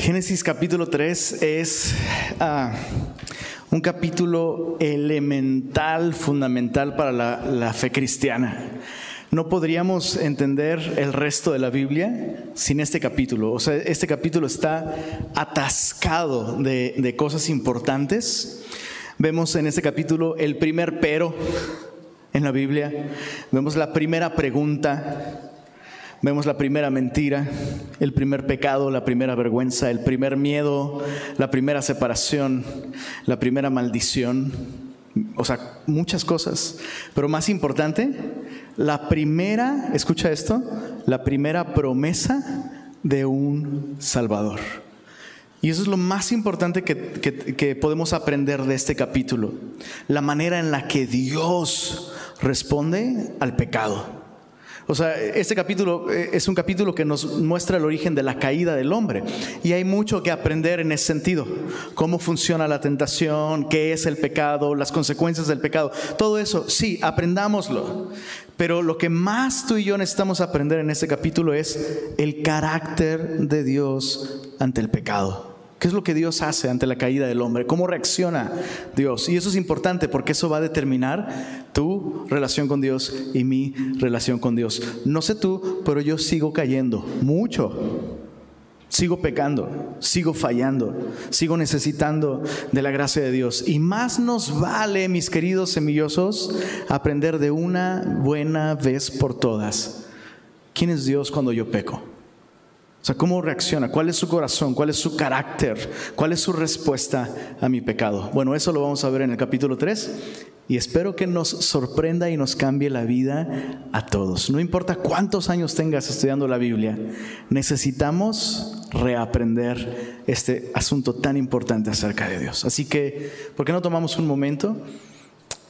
Génesis capítulo 3 es ah, un capítulo elemental, fundamental para la, fe cristiana. No podríamos entender el resto de la Biblia sin este capítulo. O sea, este capítulo está atascado de cosas importantes. Vemos en este capítulo el primer pero en la Biblia. Vemos la primera pregunta. Vemos la primera mentira, el primer pecado, la primera vergüenza, el primer miedo, la primera separación, la primera maldición. O sea, muchas cosas. Pero más importante, la primera, escucha esto, la primera promesa de un Salvador. Y eso es lo más importante que, que, podemos aprender de este capítulo. La manera en la que Dios responde al pecado. O sea, este capítulo eh, es un capítulo que nos muestra el origen de la caída del hombre. Y hay mucho que aprender en ese sentido. Cómo funciona la tentación, qué es el pecado, las consecuencias del pecado. Todo eso, sí, aprendámoslo. Pero lo que más tú y yo necesitamos aprender en este capítulo es el carácter de Dios ante el pecado. ¿Qué es lo que Dios hace ante la caída del hombre? ¿Cómo reacciona Dios? Y eso es importante porque eso va a determinar tu relación con Dios y mi relación con Dios. No sé tú, pero yo sigo cayendo mucho. Sigo pecando, sigo fallando, sigo necesitando de la gracia de Dios. Y más nos vale, mis queridos semillosos, aprender de una buena vez por todas. ¿Quién es Dios cuando yo peco? O sea, ¿cómo reacciona? ¿Cuál es su corazón? ¿Cuál es su carácter? ¿Cuál es su respuesta a mi pecado? Bueno, eso lo vamos a ver en el capítulo 3 y espero que nos sorprenda y nos cambie la vida a todos. No importa cuántos años tengas estudiando la Biblia, necesitamos reaprender este asunto tan importante acerca de Dios. Así que, ¿por qué no tomamos un momento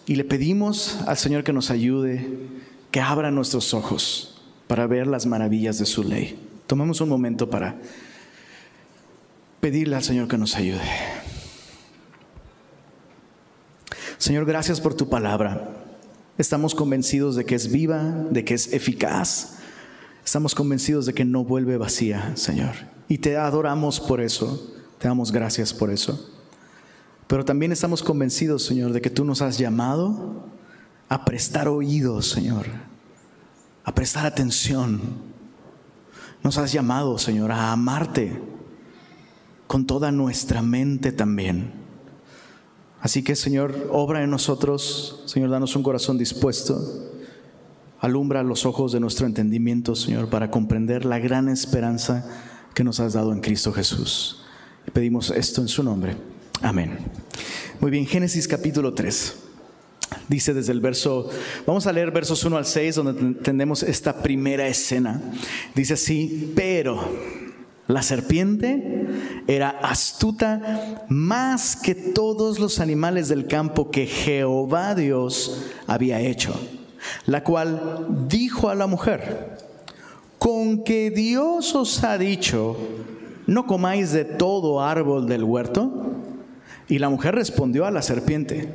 y le pedimos al Señor que nos ayude, que abra nuestros ojos para ver las maravillas de su ley? Tomemos un momento para pedirle al Señor que nos ayude. Señor, gracias por tu palabra. Estamos convencidos de que es viva, de que es eficaz. Estamos convencidos de que no vuelve vacía, Señor. Y te adoramos por eso. Te damos gracias por eso. Pero también estamos convencidos, Señor, de que tú nos has llamado a prestar oídos, Señor. A prestar atención nos has llamado, Señor, a amarte con toda nuestra mente también. Así que, Señor, obra en nosotros, Señor, danos un corazón dispuesto. Alumbra los ojos de nuestro entendimiento, Señor, para comprender la gran esperanza que nos has dado en Cristo Jesús. Pedimos esto en su nombre. Amén. Muy bien, Génesis capítulo 3. Dice desde el verso, vamos a leer versos 1 al 6, donde tenemos esta primera escena. Dice así, pero la serpiente era astuta más que todos los animales del campo que Jehová Dios había hecho, la cual dijo a la mujer, con que Dios os ha dicho, no comáis de todo árbol del huerto. Y la mujer respondió a la serpiente,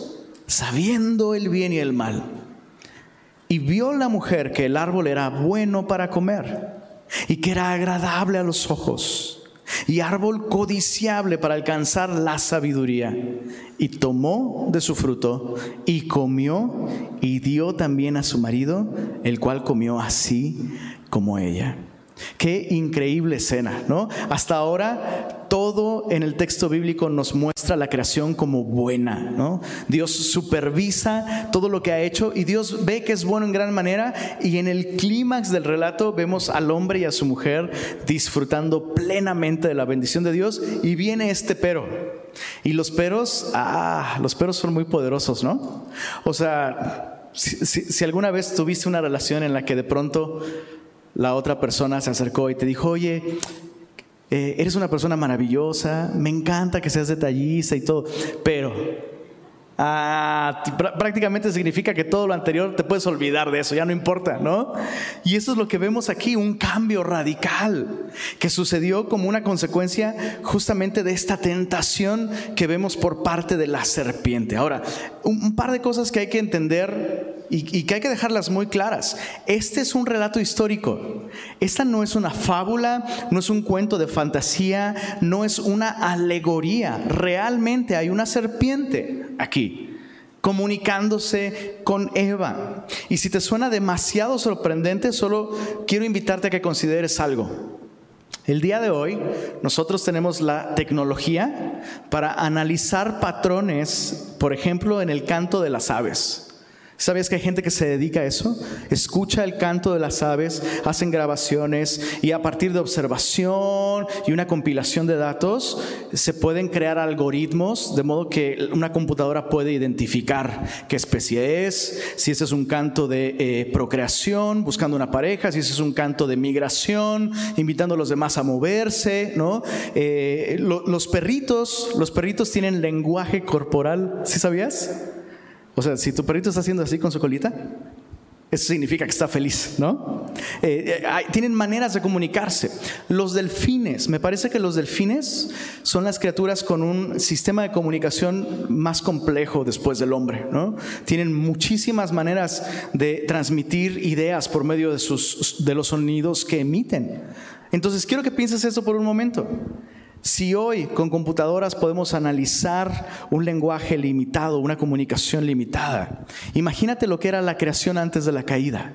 sabiendo el bien y el mal. Y vio la mujer que el árbol era bueno para comer y que era agradable a los ojos y árbol codiciable para alcanzar la sabiduría. Y tomó de su fruto y comió y dio también a su marido, el cual comió así como ella. Qué increíble escena, ¿no? Hasta ahora todo en el texto bíblico nos muestra la creación como buena, ¿no? Dios supervisa todo lo que ha hecho y Dios ve que es bueno en gran manera y en el clímax del relato vemos al hombre y a su mujer disfrutando plenamente de la bendición de Dios y viene este pero. Y los peros, ah, los peros son muy poderosos, ¿no? O sea, si, alguna vez tuviste una relación en la que de pronto la otra persona se acercó y te dijo, oye, eh, eres una persona maravillosa, me encanta que seas detallista y todo, pero Ah, prácticamente significa que todo lo anterior te puedes olvidar de eso, ya no importa, ¿no? Y eso es lo que vemos aquí, un cambio radical que sucedió como una consecuencia justamente de esta tentación que vemos por parte de la serpiente. Ahora, un, par de cosas que hay que entender y, que hay que dejarlas muy claras. Este es un relato histórico. Esta no es una fábula, no es un cuento de fantasía, no es una alegoría. Realmente hay una serpiente aquí, comunicándose con Eva. Y si te suena demasiado sorprendente, solo quiero invitarte a que consideres algo. El día de hoy nosotros tenemos la tecnología para analizar patrones, por ejemplo, en el canto de las aves. ¿Sabes que hay gente que se dedica a eso? Escucha el canto de las aves, hacen grabaciones y a partir de observación y una compilación de datos se pueden crear algoritmos de modo que una computadora puede identificar qué especie es, si ese es un canto de eh, procreación, buscando una pareja, si ese es un canto de migración, invitando a los demás a moverse, ¿no? Eh, los perritos, los perritos tienen lenguaje corporal, ¿sí sabías? O sea, si tu perrito está haciendo así con su colita, eso significa que está feliz, ¿no? Eh, eh, tienen maneras de comunicarse. Los delfines, me parece que los delfines son las criaturas con un sistema de comunicación más complejo después del hombre, ¿no? Tienen muchísimas maneras de transmitir ideas por medio de, sus, de los sonidos que emiten. Entonces, quiero que pienses eso por un momento. Si hoy con computadoras podemos analizar un lenguaje limitado, una comunicación limitada, imagínate lo que era la creación antes de la caída.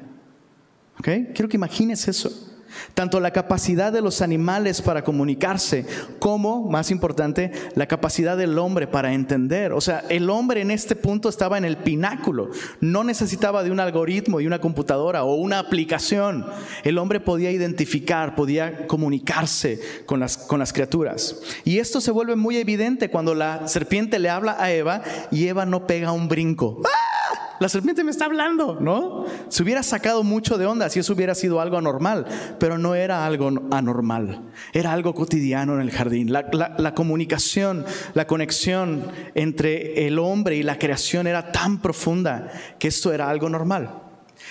Quiero que imagines eso. Tanto la capacidad de los animales para comunicarse como, más importante, la capacidad del hombre para entender. O sea, el hombre en este punto estaba en el pináculo. No necesitaba de un algoritmo y una computadora o una aplicación. El hombre podía identificar, podía comunicarse con las, con las criaturas. Y esto se vuelve muy evidente cuando la serpiente le habla a Eva y Eva no pega un brinco. ¡Ah! La serpiente me está hablando, ¿no? Se hubiera sacado mucho de onda si eso hubiera sido algo anormal, pero no era algo anormal, era algo cotidiano en el jardín. La, comunicación, la conexión entre el hombre y la creación era tan profunda que esto era algo normal.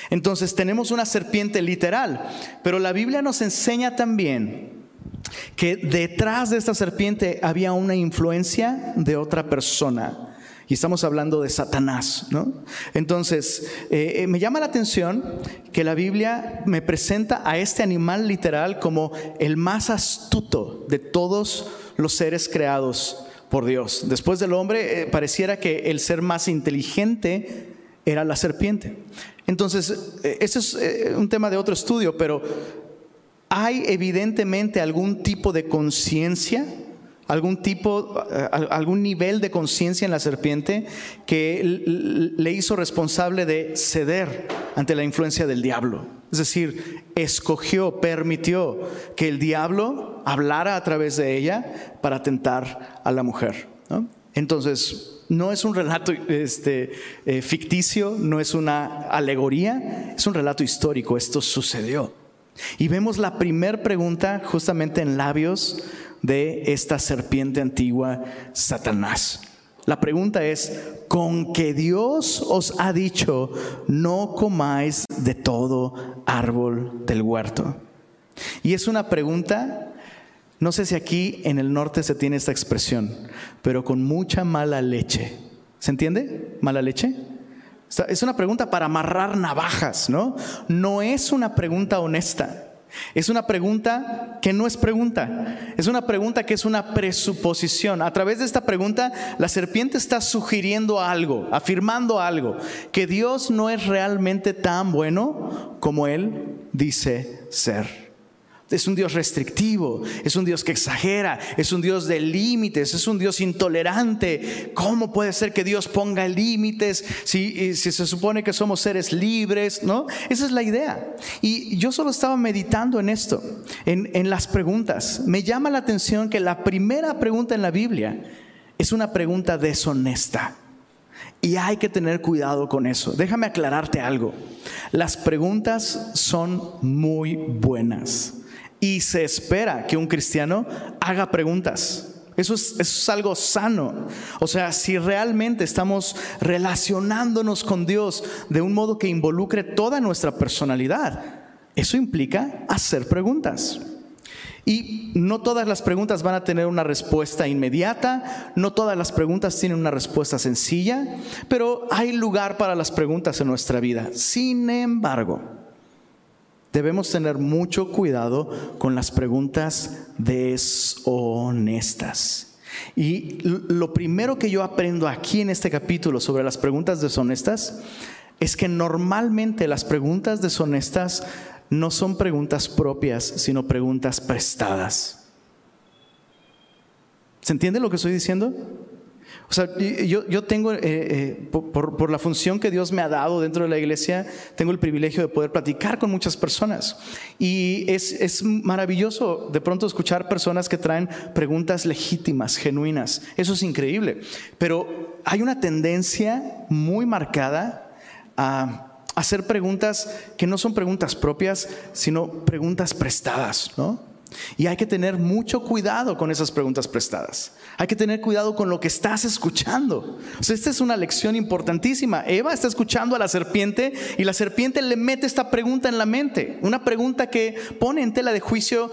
Entonces tenemos una serpiente literal, pero la Biblia nos enseña también que detrás de esta serpiente había una influencia de otra persona. Y estamos hablando de Satanás, ¿no? Entonces, eh, eh, me llama la atención que la Biblia me presenta a este animal literal como el más astuto de todos los seres creados por Dios. Después del hombre, eh, pareciera que el ser más inteligente era la serpiente. Entonces, ese es un tema de otro estudio, pero ¿hay evidentemente algún tipo de conciencia? Algún tipo, eh, algún nivel de conciencia en la serpiente que le hizo responsable de ceder ante la influencia del diablo. Es decir, escogió, permitió que el diablo hablara a través de ella para tentar a la mujer. Entonces, no es un relato este, eh, ficticio, no es una alegoría, es un relato histórico, esto sucedió. Y vemos la primera pregunta justamente en labios de esta serpiente antigua, Satanás. La pregunta es, ¿con que Dios os ha dicho, no comáis de todo árbol del huerto? Y es una pregunta, no sé si aquí en el norte se tiene esta expresión, pero con mucha mala leche. ¿Se entiende? ¿Mala leche? Es una pregunta para amarrar navajas, ¿no? No es una pregunta honesta. Es una pregunta que no es pregunta, es una pregunta que es una presuposición. A través de esta pregunta, la serpiente está sugiriendo algo, afirmando algo, que Dios no es realmente tan bueno como Él dice ser. Es un Dios restrictivo, es un Dios que exagera, es un Dios de límites, es un Dios intolerante. ¿Cómo puede ser que Dios ponga límites si, se supone que somos seres libres? ¿no? Esa es la idea. Y yo solo estaba meditando en esto, en las preguntas. Me llama la atención que la primera pregunta en la Biblia es una pregunta deshonesta. Y hay que tener cuidado con eso. Déjame aclararte algo. Las preguntas son muy buenas y se espera que un cristiano haga preguntas. Eso es, algo sano. O sea, si realmente estamos relacionándonos con Dios de un modo que involucre toda nuestra personalidad, eso implica hacer preguntas. Y no todas las preguntas van a tener una respuesta inmediata, no todas las preguntas tienen una respuesta sencilla, pero hay lugar para las preguntas en nuestra vida. Sin embargo, debemos tener mucho cuidado con las preguntas deshonestas. Y lo primero que yo aprendo aquí en este capítulo sobre las preguntas deshonestas es que normalmente las preguntas deshonestas no son preguntas propias, sino preguntas prestadas. ¿Se entiende lo que estoy diciendo? O sea, yo, tengo, eh, eh, por, la función que Dios me ha dado dentro de la iglesia, tengo el privilegio de poder platicar con muchas personas. Y es, es maravilloso de pronto escuchar personas que traen preguntas legítimas, genuinas. Eso es increíble. Pero hay una tendencia muy marcada a hacer preguntas que no son preguntas propias, sino preguntas prestadas, ¿no? Y hay que tener mucho cuidado con esas preguntas prestadas. Hay que tener cuidado con lo que estás escuchando. O sea, esta es una lección importantísima. Eva está escuchando a la serpiente y la serpiente le mete esta pregunta en la mente. Una pregunta que pone en tela de juicio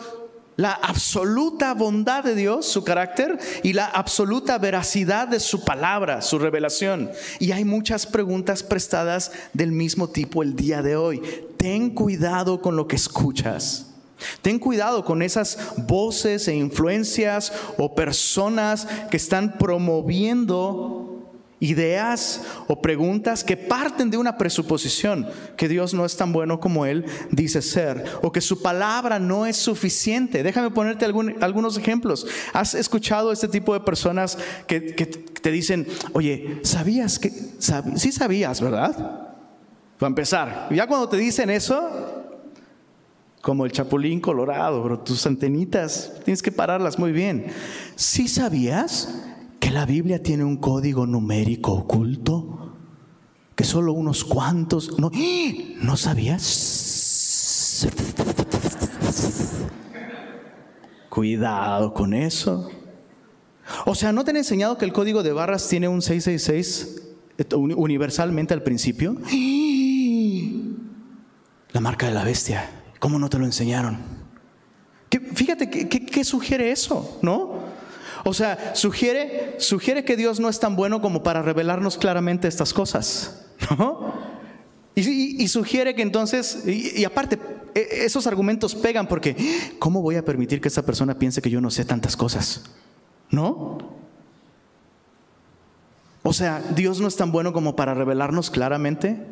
la absoluta bondad de Dios, su carácter, y la absoluta veracidad de su palabra, su revelación. Y hay muchas preguntas prestadas del mismo tipo el día de hoy. Ten cuidado con lo que escuchas. Ten cuidado con esas voces e influencias o personas que están promoviendo ideas o preguntas que parten de una presuposición que Dios no es tan bueno como Él dice ser, o que su palabra no es suficiente. Déjame ponerte algunos ejemplos. ¿Has escuchado este tipo de personas que, te dicen, oye, ¿sabías que? sí sabías, ¿verdad? Para empezar, ya cuando te dicen eso, como el chapulín colorado, pero tus antenitas tienes que pararlas muy bien. ¿Sí sabías? que la Biblia tiene un código numérico oculto, que solo unos cuantos... No, ¿no sabías? Cuidado con eso. O sea, ¿no te han enseñado que el código de barras tiene un 666 universalmente al principio? La marca de la bestia. ¿Cómo no te lo enseñaron? fíjate, ¿qué, sugiere eso? ¿No? O sea, sugiere, sugiere que Dios no es tan bueno como para revelarnos claramente estas cosas. Y, sugiere que entonces, y, aparte, e, esos argumentos pegan porque, ¿cómo voy a permitir que esta persona piense que yo no sé tantas cosas? ¿No? O sea, Dios no es tan bueno como para revelarnos claramente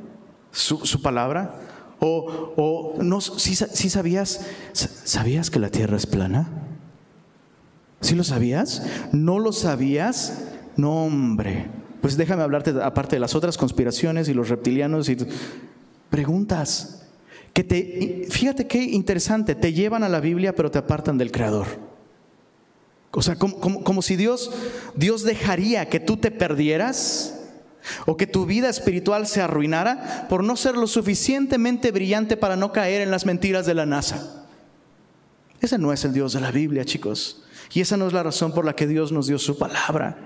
su, palabra. O, o no, si, si sabías, ¿sabías que la tierra es plana? ¿Sí lo sabías? ¿No lo sabías? No, hombre. Pues déjame hablarte aparte de las otras conspiraciones y los reptilianos y preguntas que te fíjate qué interesante, te llevan a la Biblia pero te apartan del creador. O sea, como, como si Dios Dios dejaría que tú te perdieras o que tu vida espiritual se arruinara por no ser lo suficientemente brillante para no caer en las mentiras de la NASA. Ese no es el Dios de la Biblia, chicos. Y esa no es la razón por la que Dios nos dio su palabra.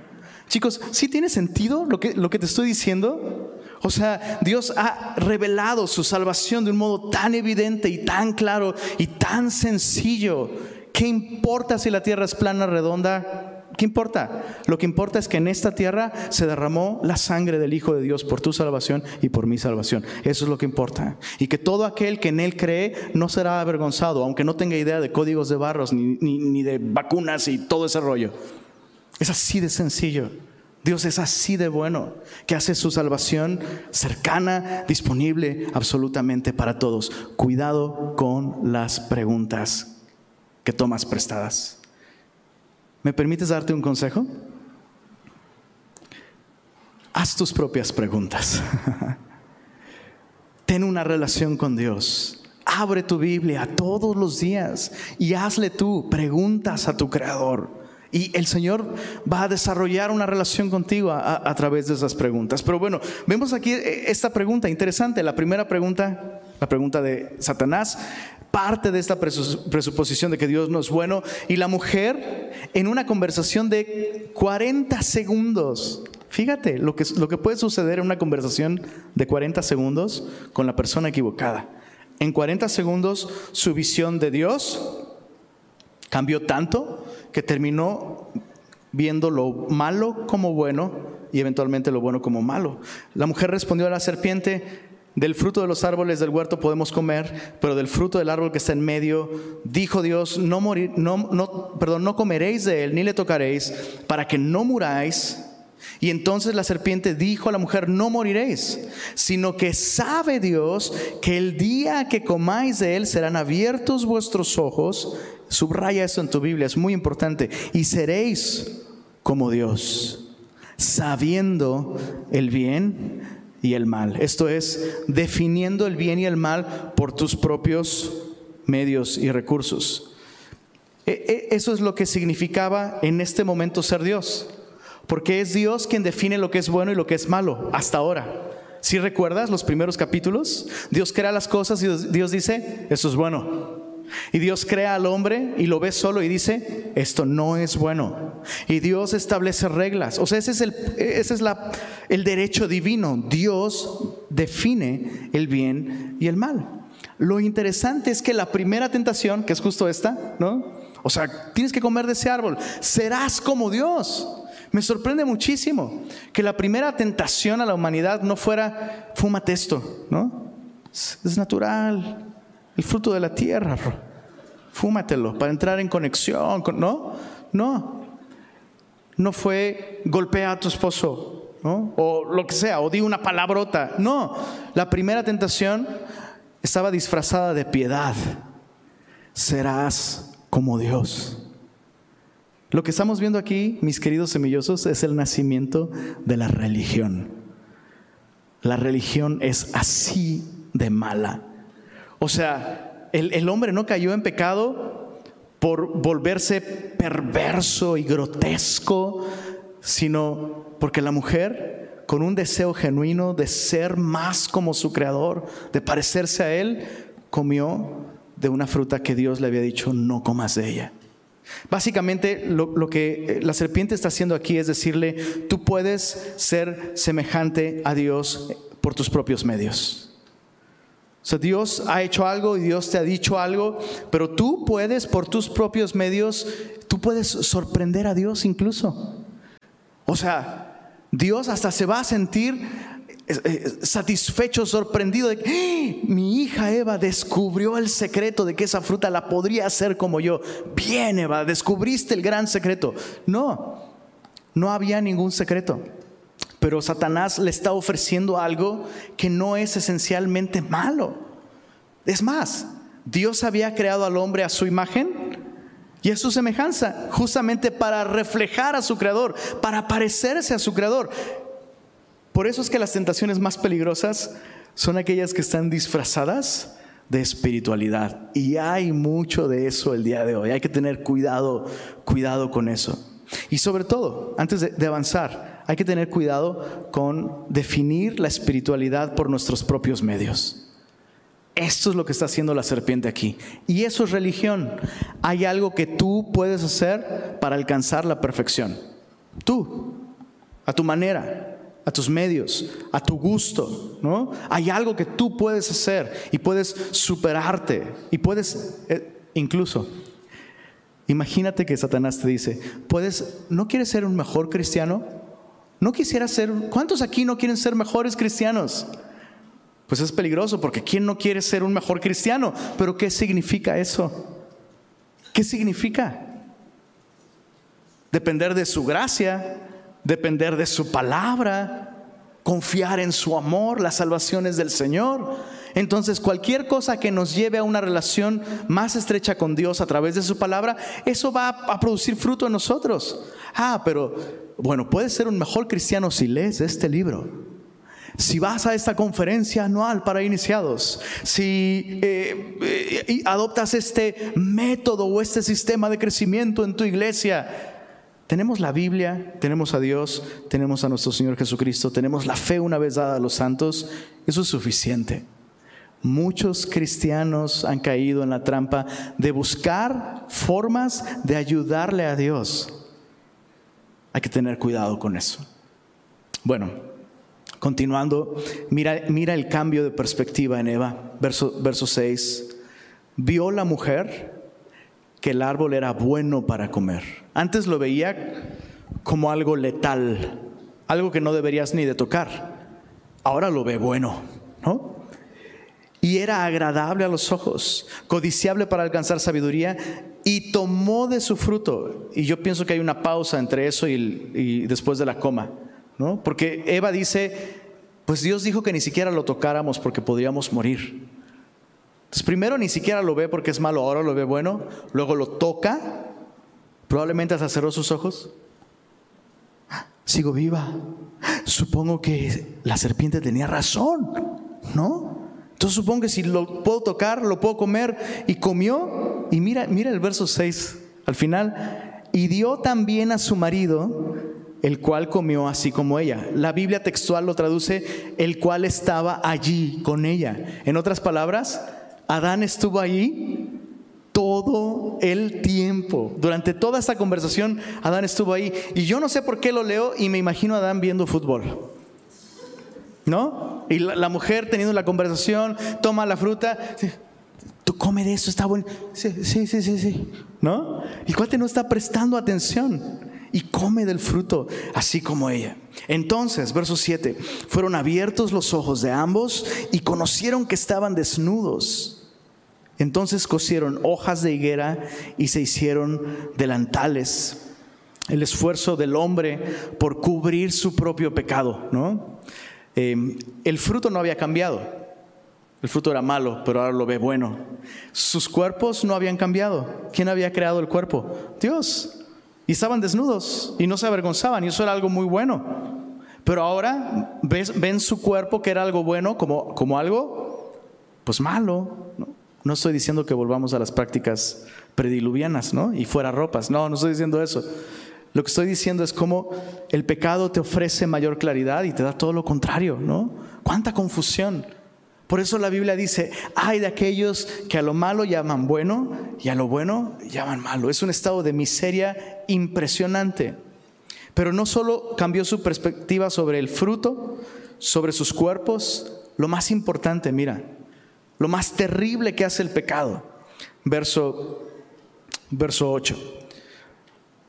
Chicos, ¿sí tiene sentido lo que, lo que te estoy diciendo? O sea, Dios ha revelado su salvación de un modo tan evidente y tan claro y tan sencillo. ¿Qué importa si la tierra es plana, redonda? ¿Qué importa? Lo que importa es que en esta tierra se derramó la sangre del Hijo de Dios por tu salvación y por mi salvación. Eso es lo que importa. Y que todo aquel que en Él cree no será avergonzado, aunque no tenga idea de códigos de barros ni, ni de vacunas y todo ese rollo. Es así de sencillo. Dios es así de bueno, que hace su salvación cercana, disponible absolutamente para todos. Cuidado con las preguntas que tomas prestadas. ¿Me permites darte un consejo? Haz tus propias preguntas. Ten una relación con Dios. Abre tu Biblia todos los días y hazle tú preguntas a tu Creador. Y el Señor va a desarrollar una relación contigo a, a, través de esas preguntas. Pero bueno, vemos aquí esta pregunta interesante. La primera pregunta, la pregunta de Satanás, parte de esta presuposición de que Dios no es bueno. Y la mujer en una conversación de 40 segundos. Fíjate lo que, lo que puede suceder en una conversación de 40 segundos con la persona equivocada. En 40 segundos su visión de Dios cambió tanto que terminó viendo lo malo como bueno y eventualmente lo bueno como malo. La mujer respondió a la serpiente, del fruto de los árboles del huerto podemos comer, pero del fruto del árbol que está en medio, dijo Dios, no, morir, no, no, perdón, no comeréis de él, ni le tocaréis, para que no muráis. Y entonces la serpiente dijo a la mujer, no moriréis, sino que sabe Dios que el día que comáis de él serán abiertos vuestros ojos. Subraya eso en tu Biblia, es muy importante. Y seréis como Dios, sabiendo el bien y el mal. Esto es, definiendo el bien y el mal por tus propios medios y recursos. E, e, eso es lo que significaba en este momento ser Dios, porque es Dios quien define lo que es bueno y lo que es malo hasta ahora. Si recuerdas los primeros capítulos, Dios crea las cosas y Dios dice, eso es bueno. Y Dios crea al hombre y lo ve solo y dice, esto no es bueno. Y Dios establece reglas. O sea, ese es el, ese es la, el derecho divino. Dios define el bien y el mal. Lo interesante es que la primera tentación, que es justo esta, ¿no? O sea, tienes que comer de ese árbol. Serás como Dios. Me sorprende muchísimo que la primera tentación a la humanidad no fuera, fúmate esto, ¿no? Es natural, el fruto de la tierra, fúmatelo para entrar en conexión, ¿no? No, no fue golpea a tu esposo, ¿no? O lo que sea, o di una palabrota, no. La primera tentación estaba disfrazada de piedad. Serás como Dios. Lo que estamos viendo aquí, mis queridos semillosos, es el nacimiento de la religión. La religión es así de mala. O sea, el, hombre no cayó en pecado por volverse perverso y grotesco, sino porque la mujer, con un deseo genuino de ser más como su creador, de parecerse a él, comió de una fruta que Dios le había dicho, no comas de ella. Básicamente lo, que la serpiente está haciendo aquí es decirle, tú puedes ser semejante a Dios por tus propios medios. O sea, Dios ha hecho algo y Dios te ha dicho algo, pero tú puedes por tus propios medios, tú puedes sorprender a Dios incluso. O sea, Dios hasta se va a sentir eh, eh, satisfecho, sorprendido de que ¡Ah! mi hija Eva descubrió el secreto de que esa fruta la podría hacer como yo. Bien, Eva, descubriste el gran secreto. No, no había ningún secreto pero Satanás le está ofreciendo algo que no es esencialmente malo. Es más, Dios había creado al hombre a su imagen y a su semejanza, justamente para reflejar a su creador, para parecerse a su creador. Por eso es que las tentaciones más peligrosas son aquellas que están disfrazadas de espiritualidad. Y hay mucho de eso el día de hoy. Hay que tener cuidado, cuidado con eso. Y sobre todo, antes de, avanzar, hay que tener cuidado con definir la espiritualidad por nuestros propios medios. Esto es lo que está haciendo la serpiente aquí. Y eso es religión. Hay algo que tú puedes hacer para alcanzar la perfección. Tú, a tu manera, a tus medios, a tu gusto, ¿no? Hay algo que tú puedes hacer y puedes superarte y puedes eh, incluso Imagínate que Satanás te dice, "Puedes, ¿no quieres ser un mejor cristiano?" No quisiera ser, ¿cuántos aquí no quieren ser mejores cristianos? Pues es peligroso porque ¿quién no quiere ser un mejor cristiano? Pero ¿qué significa eso? ¿Qué significa? Depender de su gracia, depender de su palabra, confiar en su amor, las salvaciones del Señor. Entonces, cualquier cosa que nos lleve a una relación más estrecha con Dios a través de su palabra, eso va a producir fruto en nosotros. Ah, pero bueno, puedes ser un mejor cristiano si lees este libro. Si vas a esta conferencia anual para iniciados, si eh, eh, adoptas este método o este sistema de crecimiento en tu iglesia, tenemos la Biblia, tenemos a Dios, tenemos a nuestro Señor Jesucristo, tenemos la fe una vez dada a los santos, eso es suficiente. Muchos cristianos han caído en la trampa de buscar formas de ayudarle a Dios. Hay que tener cuidado con eso. Bueno, continuando, mira, mira el cambio de perspectiva en Eva, verso, verso 6. Vio la mujer que el árbol era bueno para comer. Antes lo veía como algo letal, algo que no deberías ni de tocar. Ahora lo ve bueno, ¿no? y era agradable a los ojos, codiciable para alcanzar sabiduría, y tomó de su fruto. Y yo pienso que hay una pausa entre eso y, después de la coma, ¿no? Porque Eva dice, pues Dios dijo que ni siquiera lo tocáramos porque podríamos morir. Primero ni siquiera lo ve porque es malo, ahora lo ve bueno, luego lo toca, probablemente hasta cerró sus ojos. Sigo viva. Supongo que la serpiente tenía razón, ¿no? Entonces supongo que si lo puedo tocar, lo puedo comer. Y comió. Y mira, mira el verso 6 al final. Y dio también a su marido, el cual comió así como ella. La Biblia textual lo traduce, el cual estaba allí con ella. En otras palabras, Adán estuvo allí todo el tiempo. Durante toda esta conversación, Adán estuvo ahí. Y yo no sé por qué lo leo y me imagino a Adán viendo fútbol. ¿No? Y la, mujer teniendo la conversación, toma la fruta, tú come de eso, está bueno. Sí, sí, sí, sí, sí. ¿No? Y cuate no está prestando atención y come del fruto, así como ella. Entonces, verso 7, fueron abiertos los ojos de ambos y conocieron que estaban desnudos. Entonces cosieron hojas de higuera y se hicieron delantales. El esfuerzo del hombre por cubrir su propio pecado, ¿no? Em, el fruto no había cambiado. El fruto era malo, pero ahora lo ve bueno. Sus cuerpos no habían cambiado. ¿Quién había creado el cuerpo? Dios. Y estaban desnudos y no se avergonzaban y eso era algo muy bueno. Pero ahora ven su cuerpo que era algo bueno como, como algo pues malo. ¿no? no estoy diciendo que volvamos a las prácticas prediluvianas ¿no? y fuera ropas. No, no estoy diciendo eso. Lo que estoy diciendo es cómo el pecado te ofrece mayor claridad y te da todo lo contrario, ¿no? ¿Cuánta confusión? Por eso la Biblia dice, hay de aquellos que a lo malo llaman bueno y a lo bueno llaman malo. Es un estado de miseria impresionante. Pero no solo cambió su perspectiva sobre el fruto, sobre sus cuerpos, lo más importante, mira, lo más terrible que hace el pecado. Verso, verso 8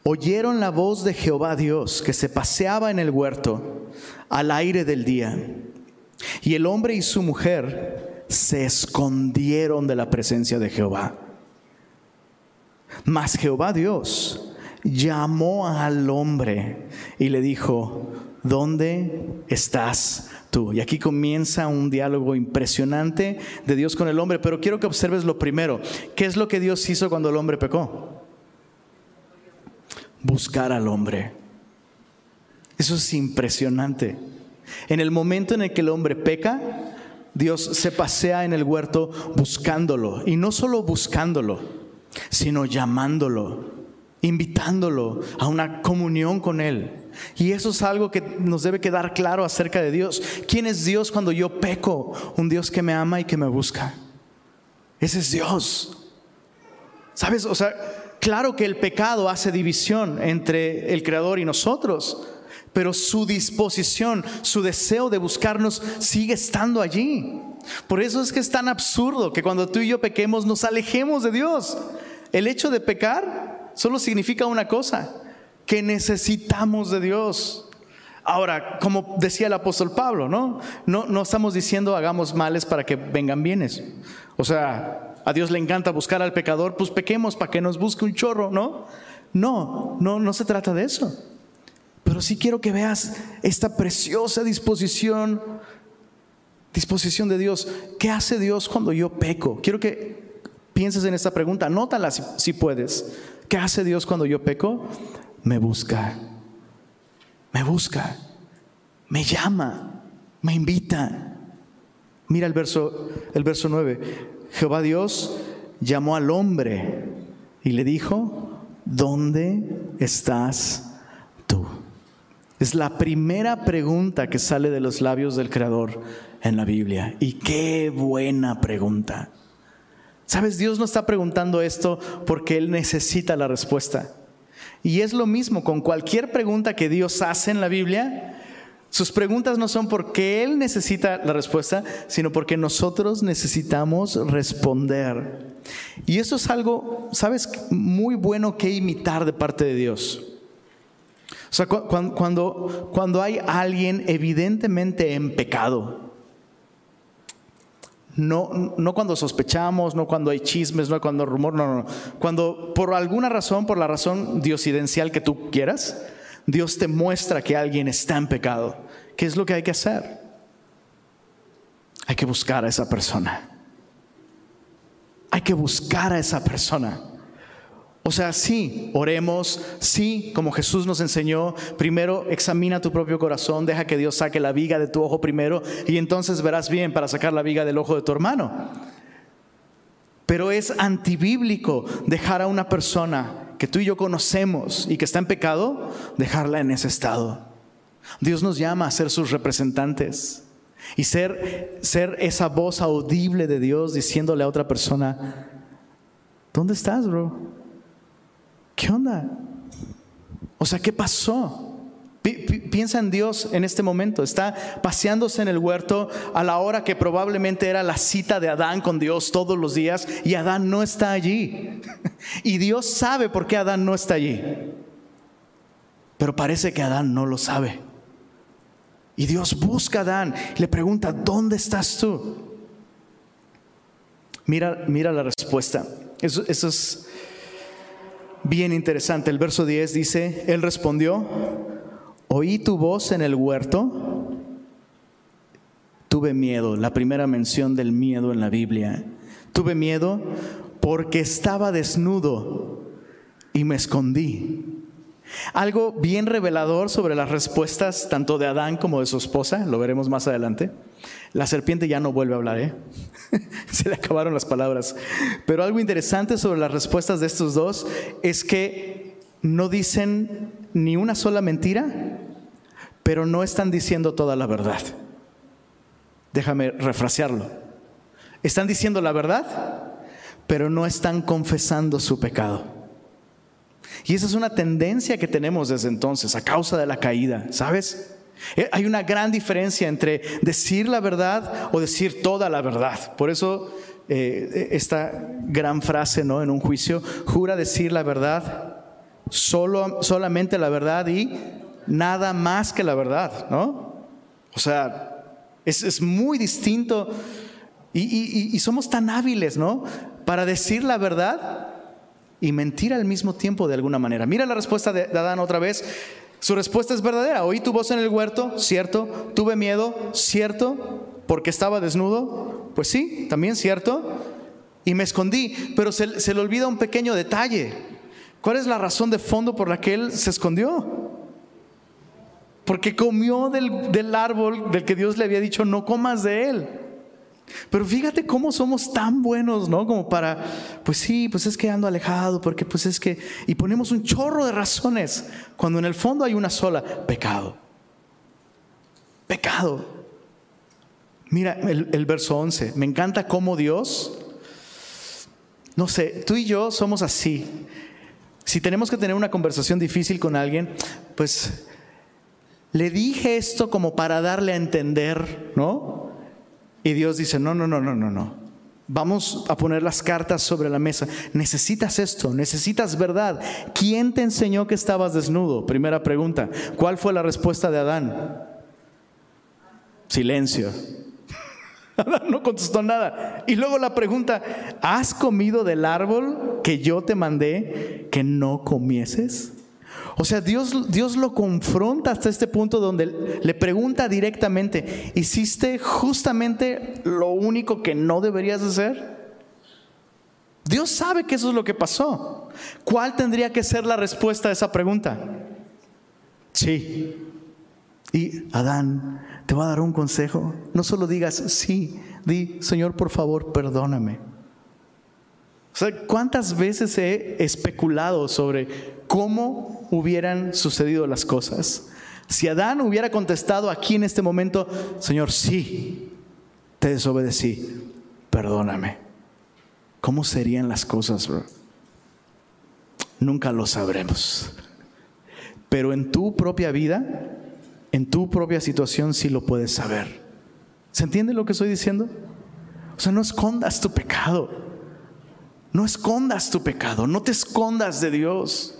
oyeron la voz de Jehová Dios que se paseaba en el huerto al aire del día. Y el hombre y su mujer se escondieron de la presencia de Jehová. Mas Jehová Dios llamó al hombre y le dijo, ¿dónde estás tú? Y aquí comienza un diálogo impresionante de Dios con el hombre, pero quiero que observes lo primero. ¿Qué es lo que Dios hizo cuando el hombre pecó? buscar al hombre. Eso es impresionante. En el momento en el que el hombre peca, Dios se pasea en el huerto buscándolo. Y no solo buscándolo, sino llamándolo, invitándolo a una comunión con Él. Y eso es algo que nos debe quedar claro acerca de Dios. ¿Quién es Dios cuando yo peco? Un Dios que me ama y que me busca. Ese es Dios. ¿Sabes? O sea, Claro que el pecado hace división entre el Creador y nosotros, pero su disposición, su deseo de buscarnos sigue estando allí. Por eso es que es tan absurdo que cuando tú y yo pequemos nos alejemos de Dios. El hecho de pecar solo significa una cosa, que necesitamos de Dios. Ahora, como decía el apóstol Pablo, ¿no? No, no estamos diciendo hagamos males para que vengan bienes. O sea, a Dios le encanta buscar al pecador, pues pequemos para que nos busque un chorro, ¿no? No, no, no se trata de eso. Pero sí quiero que veas esta preciosa disposición, disposición de Dios. ¿Qué hace Dios cuando yo peco? Quiero que pienses en esta pregunta, anótala si, puedes. ¿Qué hace Dios cuando yo peco? Me busca, me busca, me llama, me invita. Mira el verso, el verso 9. Jehová Dios llamó al hombre y le dijo, ¿dónde estás? Es la primera pregunta que sale de los labios del Creador en la Biblia. Y qué buena pregunta. Sabes, Dios no está preguntando esto porque Él necesita la respuesta. Y es lo mismo con cualquier pregunta que Dios hace en la Biblia. Sus preguntas no son porque Él necesita la respuesta, sino porque nosotros necesitamos responder. Y eso es algo, sabes, muy bueno que imitar de parte de Dios. O sea, cuando, cuando hay alguien evidentemente en pecado, no, no cuando sospechamos, no cuando hay chismes, no cuando hay rumor, no, no. Cuando por alguna razón, por la razón diosidencial que tú quieras, Dios te muestra que alguien está en pecado. ¿Qué es lo que hay que hacer? Hay que buscar a esa persona. Hay que buscar a esa persona. O sea, sí, oremos, sí, como Jesús nos enseñó, primero examina tu propio corazón, deja que Dios saque la viga de tu ojo primero y entonces verás bien para sacar la viga del ojo de tu hermano. Pero es antibíblico dejar a una persona que tú y yo conocemos y que está en pecado, dejarla en ese estado. Dios nos llama a ser sus representantes y ser, ser esa voz audible de Dios diciéndole a otra persona, ¿dónde estás, bro? ¿Qué onda? O sea, ¿qué pasó? piensa en Dios en este momento. Está paseándose en el huerto a la hora que probablemente era la cita de Adán con Dios todos los días y Adán no está allí. Y Dios sabe por qué Adán no está allí. Pero parece que Adán no lo sabe. Y Dios busca a Adán y le pregunta, ¿dónde estás tú? Mira, mira la respuesta. Eso, eso es bien interesante. El verso 10 dice, Él respondió, oí tu voz en el huerto, tuve miedo, la primera mención del miedo en la Biblia. Tuve miedo porque estaba desnudo y me escondí. Algo bien revelador sobre las respuestas tanto de Adán como de su esposa, lo veremos más adelante. La serpiente ya no vuelve a hablar, ¿eh? se le acabaron las palabras. Pero algo interesante sobre las respuestas de estos dos es que no dicen ni una sola mentira, pero no están diciendo toda la verdad. Déjame refrasearlo. Están diciendo la verdad, pero no están confesando su pecado. Y esa es una tendencia que tenemos desde entonces a causa de la caída, ¿sabes? Eh, hay una gran diferencia entre decir la verdad o decir toda la verdad. Por eso eh, esta gran frase ¿no? en un juicio, jura decir la verdad, solo, solamente la verdad y nada más que la verdad, ¿no? O sea, es, muy distinto y, y somos tan hábiles, ¿no? Para decir la verdad y mentir al mismo tiempo de alguna manera. Mira la respuesta de Adán otra vez. Su respuesta es verdadera. Oí tu voz en el huerto, cierto. Tuve miedo, cierto. Porque estaba desnudo, pues sí, también cierto. Y me escondí, pero se, le olvida un pequeño detalle. ¿Cuál es la razón de fondo por la que él se escondió? Porque comió del, del árbol del que Dios le había dicho, no comas de él. Pero fíjate cómo somos tan buenos, ¿no? Como para, pues sí, pues es que ando alejado, porque pues es que, y ponemos un chorro de razones, cuando en el fondo hay una sola, pecado. Pecado. Mira el, el verso 11, me encanta cómo Dios, no sé, tú y yo somos así. Si tenemos que tener una conversación difícil con alguien, pues le dije esto como para darle a entender, ¿no? Y Dios dice, no, no, no, no, no, no. Vamos a poner las cartas sobre la mesa. Necesitas esto, necesitas verdad. ¿Quién te enseñó que estabas desnudo? Primera pregunta. ¿Cuál fue la respuesta de Adán? Silencio. Adán no contestó nada. Y luego la pregunta, ¿has comido del árbol que yo te mandé que no comieses? O sea, Dios, Dios lo confronta hasta este punto donde le pregunta directamente, ¿hiciste justamente lo único que no deberías hacer? Dios sabe que eso es lo que pasó. ¿Cuál tendría que ser la respuesta a esa pregunta? Sí. Y Adán, te va a dar un consejo. No solo digas sí, di, Señor, por favor, perdóname. O sea, ¿cuántas veces he especulado sobre cómo hubieran sucedido las cosas? Si Adán hubiera contestado aquí en este momento, Señor, sí, te desobedecí, perdóname. ¿Cómo serían las cosas, bro? Nunca lo sabremos. Pero en tu propia vida, en tu propia situación sí lo puedes saber. ¿Se entiende lo que estoy diciendo? O sea, no escondas tu pecado. No escondas tu pecado. No te escondas de Dios.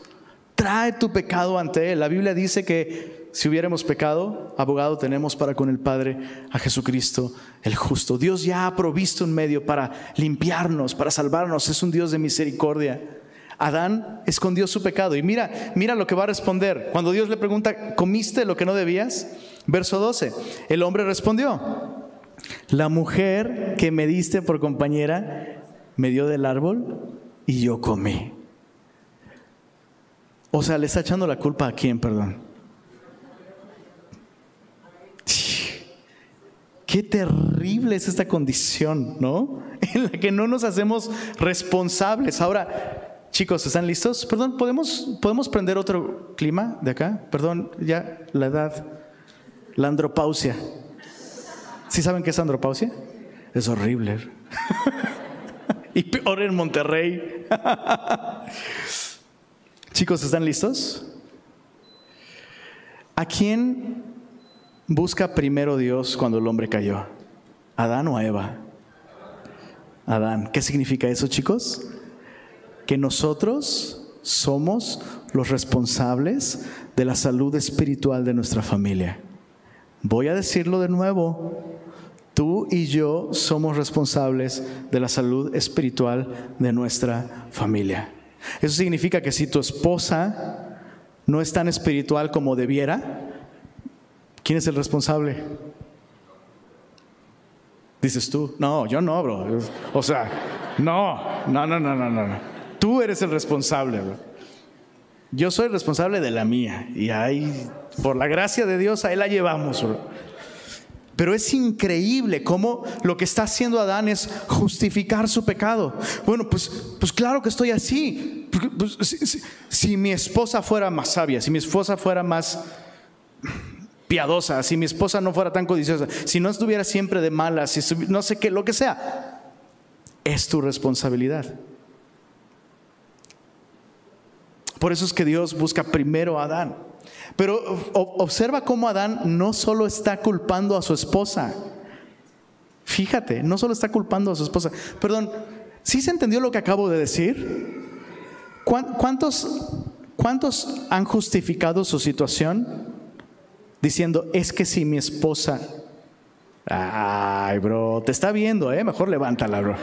Trae tu pecado ante Él. La Biblia dice que si hubiéramos pecado, abogado tenemos para con el Padre a Jesucristo el justo. Dios ya ha provisto un medio para limpiarnos, para salvarnos. Es un Dios de misericordia. Adán escondió su pecado. Y mira, mira lo que va a responder. Cuando Dios le pregunta, ¿comiste lo que no debías? Verso 12. El hombre respondió, la mujer que me diste por compañera me dio del árbol y yo comí. O sea, le está echando la culpa a quién, perdón. Qué terrible es esta condición, ¿no? En la que no nos hacemos responsables. Ahora, chicos, ¿están listos? Perdón, ¿podemos, ¿podemos prender otro clima de acá? Perdón, ya la edad, la andropausia. ¿Sí saben qué es andropausia? Es horrible. y peor en Monterrey. Chicos, ¿están listos? ¿A quién busca primero Dios cuando el hombre cayó? ¿Adán o a Eva? Adán. ¿Qué significa eso, chicos? Que nosotros somos los responsables de la salud espiritual de nuestra familia. Voy a decirlo de nuevo. Tú y yo somos responsables de la salud espiritual de nuestra familia. Eso significa que si tu esposa no es tan espiritual como debiera, ¿quién es el responsable? Dices tú, no, yo no, bro. O sea, no, no, no, no, no, no. Tú eres el responsable, bro. Yo soy responsable de la mía y ahí, por la gracia de Dios, ahí la llevamos, bro. Pero es increíble cómo lo que está haciendo Adán es justificar su pecado. Bueno, pues, pues claro que estoy así. Pues, si, mi esposa fuera más sabia, si mi esposa fuera más piadosa, si mi esposa no fuera tan codiciosa, si no estuviera siempre de malas, si no sé qué, lo que sea, es tu responsabilidad. Por eso es que Dios busca primero a Adán. Pero observa cómo Adán no solo está culpando a su esposa. Fíjate, no solo está culpando a su esposa. Perdón, ¿sí se entendió lo que acabo de decir? ¿Cuántos, cuántos han justificado su situación diciendo, es que si mi esposa... Ay, bro, te está viendo, ¿eh? Mejor levántala, bro.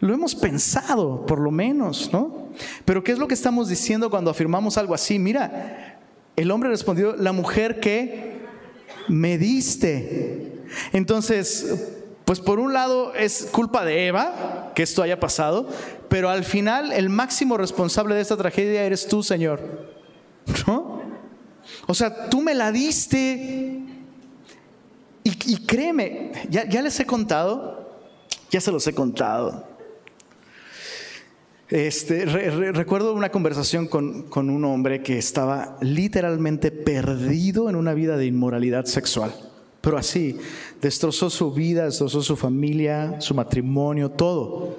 Lo hemos pensado, por lo menos, ¿no? Pero ¿qué es lo que estamos diciendo cuando afirmamos algo así? Mira, el hombre respondió, la mujer que me diste. Entonces, pues por un lado es culpa de Eva que esto haya pasado, pero al final el máximo responsable de esta tragedia eres tú, Señor. ¿No? O sea, tú me la diste. Y, créeme, ya, ya les he contado, ya se los he contado. Este, recuerdo una conversación con, con, un hombre que estaba literalmente perdido en una vida de inmoralidad sexual. Pero así, destrozó su vida, destrozó su familia, su matrimonio, todo.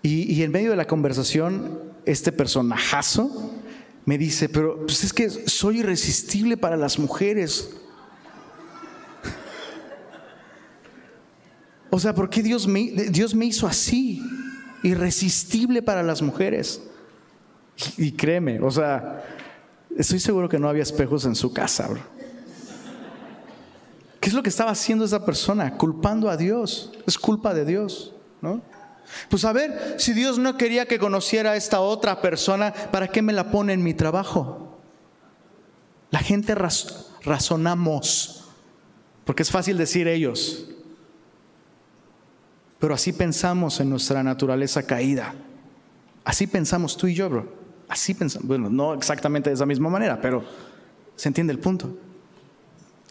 Y, y en medio de la conversación, este personajazo me dice, pero pues es que soy irresistible para las mujeres. O sea, ¿por qué Dios me, Dios me hizo así? Irresistible para las mujeres. Y, créeme, o sea, estoy seguro que no había espejos en su casa. ¿Qué es lo que estaba haciendo esa persona? Culpando a Dios. Es culpa de Dios, ¿no? Pues a ver, si Dios no quería que conociera a esta otra persona, ¿para qué me la pone en mi trabajo? La gente razonamos, porque es fácil decir ellos, pero así pensamos en nuestra naturaleza caída. Así pensamos tú y yo, bro. Así pensamos. Bueno, no exactamente de esa misma manera, pero se entiende el punto.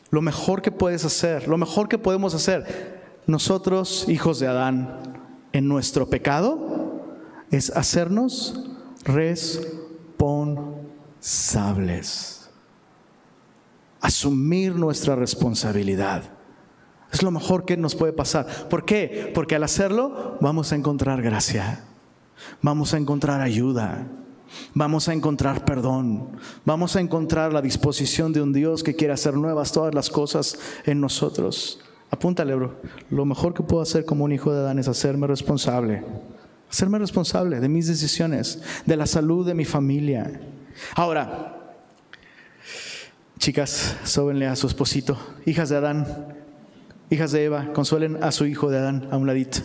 Lo mejor que puedes hacer, lo mejor que podemos hacer, nosotros, hijos de Adán, en nuestro pecado, es hacernos responsables. Asumir nuestra responsabilidad Es lo mejor que nos puede pasar. ¿Por qué? Porque al hacerlo vamos a encontrar gracia, vamos a encontrar ayuda, vamos a encontrar perdón, vamos a encontrar la disposición de un Dios que quiere hacer nuevas todas las cosas en nosotros. Apúntale, bro. Lo mejor que puedo hacer como un hijo de Adán es hacerme responsable. Hacerme responsable de mis decisiones, de la salud de mi familia. Ahora, chicas, sóbenle a su esposito. Hijas de Adán, hijas de Eva, consuelen a su hijo de Adán a un ladito.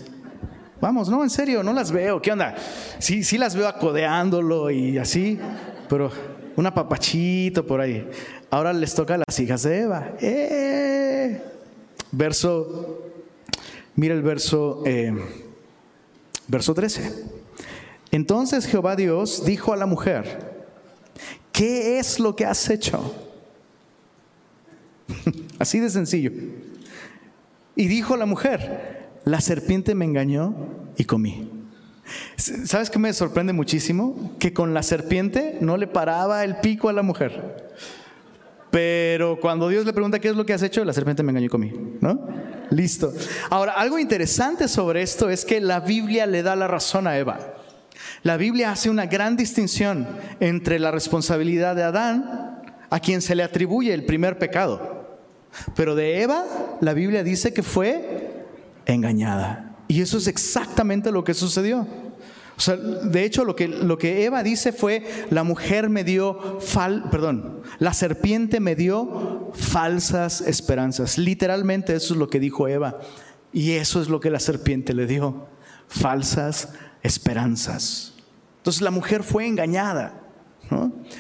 Vamos, no, en serio, no las veo. ¿Qué onda? Sí, sí las veo acodeándolo y así, pero un apapachito por ahí. Ahora les toca a las hijas de Eva. ¡Eh! Verso, mira el verso, eh, verso 13. Entonces Jehová Dios dijo a la mujer, ¿qué es lo que has hecho? Así de sencillo. Y dijo la mujer, la serpiente me engañó y comí. ¿Sabes qué me sorprende muchísimo? Que con la serpiente no le paraba el pico a la mujer. Pero cuando Dios le pregunta qué es lo que has hecho, la serpiente me engañó y comí, ¿no? Listo. Ahora, algo interesante sobre esto es que la Biblia le da la razón a Eva. La Biblia hace una gran distinción entre la responsabilidad de Adán, a quien se le atribuye el primer pecado. Pero de Eva, la Biblia dice que fue engañada. Y eso es exactamente lo que sucedió. O sea, de hecho, lo que, lo que Eva dice fue, la mujer me dio, fal, perdón, la serpiente me dio falsas esperanzas. Literalmente eso es lo que dijo Eva. Y eso es lo que la serpiente le dio, falsas esperanzas. Entonces la mujer fue engañada,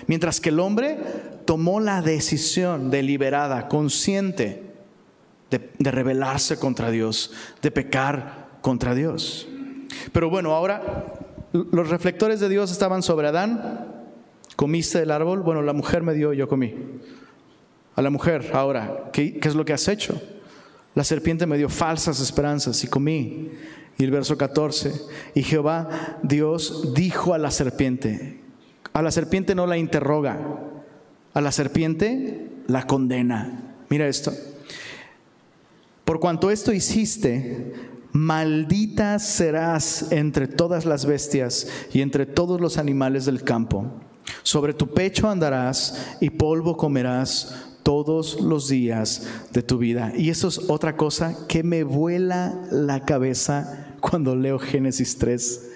mientras que el hombre tomó la decisión deliberada, consciente, de, rebelarse contra Dios, de pecar contra Dios. Pero bueno, ahora los reflectores de Dios estaban sobre Adán. ¿Comiste del árbol? Bueno, la mujer me dio y yo comí. A la mujer, ahora, ¿qué, ¿qué, es lo que has hecho? La serpiente me dio falsas esperanzas y comí. Y el verso 14, y Jehová Dios dijo a la serpiente, a la serpiente no la interroga, a la serpiente la condena. Mira esto. Por cuanto esto hiciste, maldita serás entre todas las bestias y entre todos los animales del campo. Sobre tu pecho andarás y polvo comerás todos los días de tu vida. Y eso es otra cosa que me vuela la cabeza cuando leo Génesis 3.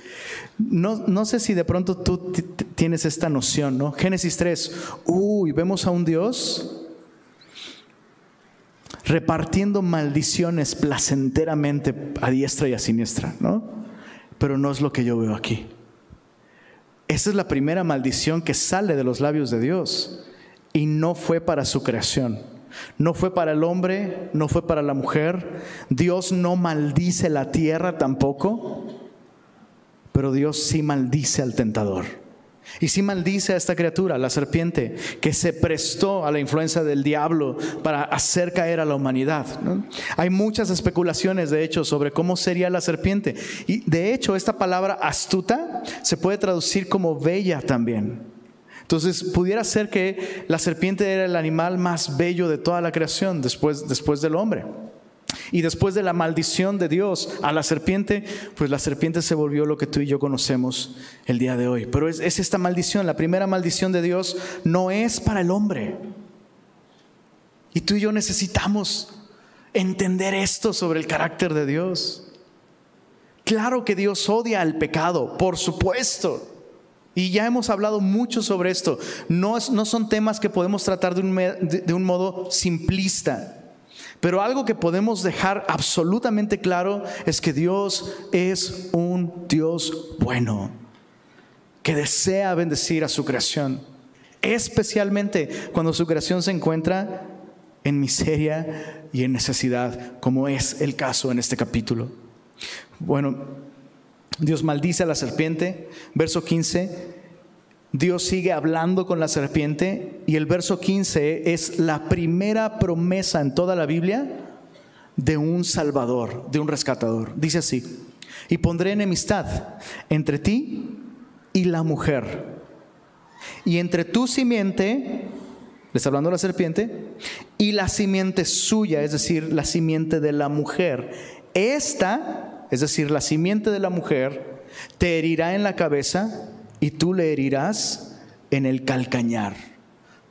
No, no sé si de pronto tú tienes esta noción, ¿no? Génesis 3, uy, vemos a un Dios repartiendo maldiciones placenteramente a diestra y a siniestra, ¿no? Pero no es lo que yo veo aquí. Esa es la primera maldición que sale de los labios de Dios y no fue para su creación. No fue para el hombre, no fue para la mujer. Dios no maldice la tierra tampoco, pero Dios sí maldice al tentador. Y si maldice a esta criatura, la serpiente, que se prestó a la influencia del diablo para hacer caer a la humanidad. Hay muchas especulaciones, de hecho, sobre cómo sería la serpiente. Y de hecho, esta palabra astuta se puede traducir como bella también. Entonces, pudiera ser que la serpiente era el animal más bello de toda la creación después, después del hombre. Y después de la maldición de Dios a la serpiente, pues la serpiente se volvió lo que tú y yo conocemos el día de hoy. Pero es, esta maldición, la primera maldición de Dios no es para el hombre. Y tú y yo necesitamos entender esto sobre el carácter de Dios. Claro que Dios odia al pecado, por supuesto. Y ya hemos hablado mucho sobre esto. No, son temas que podemos tratar de un modo simplista. Pero algo que podemos dejar absolutamente claro es que Dios es un Dios bueno, que desea bendecir a su creación, especialmente cuando su creación se encuentra en miseria y en necesidad, como es el caso en este capítulo. Bueno, Dios maldice a la serpiente, verso 15, Dios sigue hablando con la serpiente y el verso 15 es la primera promesa en toda la Biblia de un salvador, de un rescatador. Dice así, y pondré enemistad entre ti y la mujer, y entre tu simiente, le está hablando la serpiente, y la simiente suya, es decir, la simiente de la mujer. Esta, es decir, la simiente de la mujer, te herirá en la cabeza y tú le herirás en el calcañar.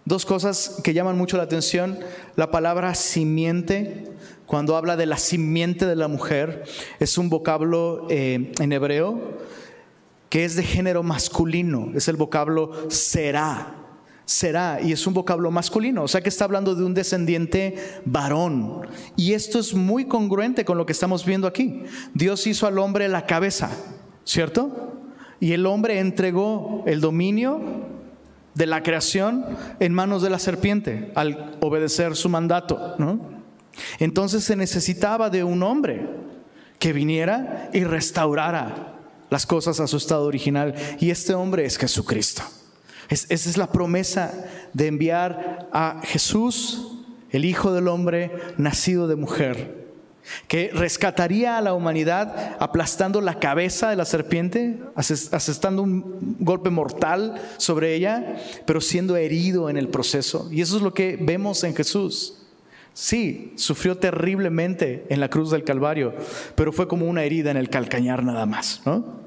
Dos cosas que llaman mucho la atención. La palabra simiente, cuando habla de la simiente de la mujer, es un vocablo eh, en hebreo que es de género masculino. Es el vocablo será será, y es un vocablo masculino, o sea que está hablando de un descendiente varón. Y esto es muy congruente con lo que estamos viendo aquí. Dios hizo al hombre la cabeza, ¿cierto? Y el hombre entregó el dominio de la creación en manos de la serpiente al obedecer su mandato. Entonces se necesitaba de un hombre que viniera y restaurara las cosas a su estado original. Y este hombre es Jesucristo esa es la promesa de enviar a Jesús, el Hijo del Hombre, nacido de mujer, que rescataría a la humanidad aplastando la cabeza de la serpiente, asestando un golpe mortal sobre ella, pero siendo herido en el proceso. Y eso es lo que vemos en Jesús. Sí, sufrió terriblemente en la cruz del Calvario, pero fue como una herida en el calcañar nada más, ¿no?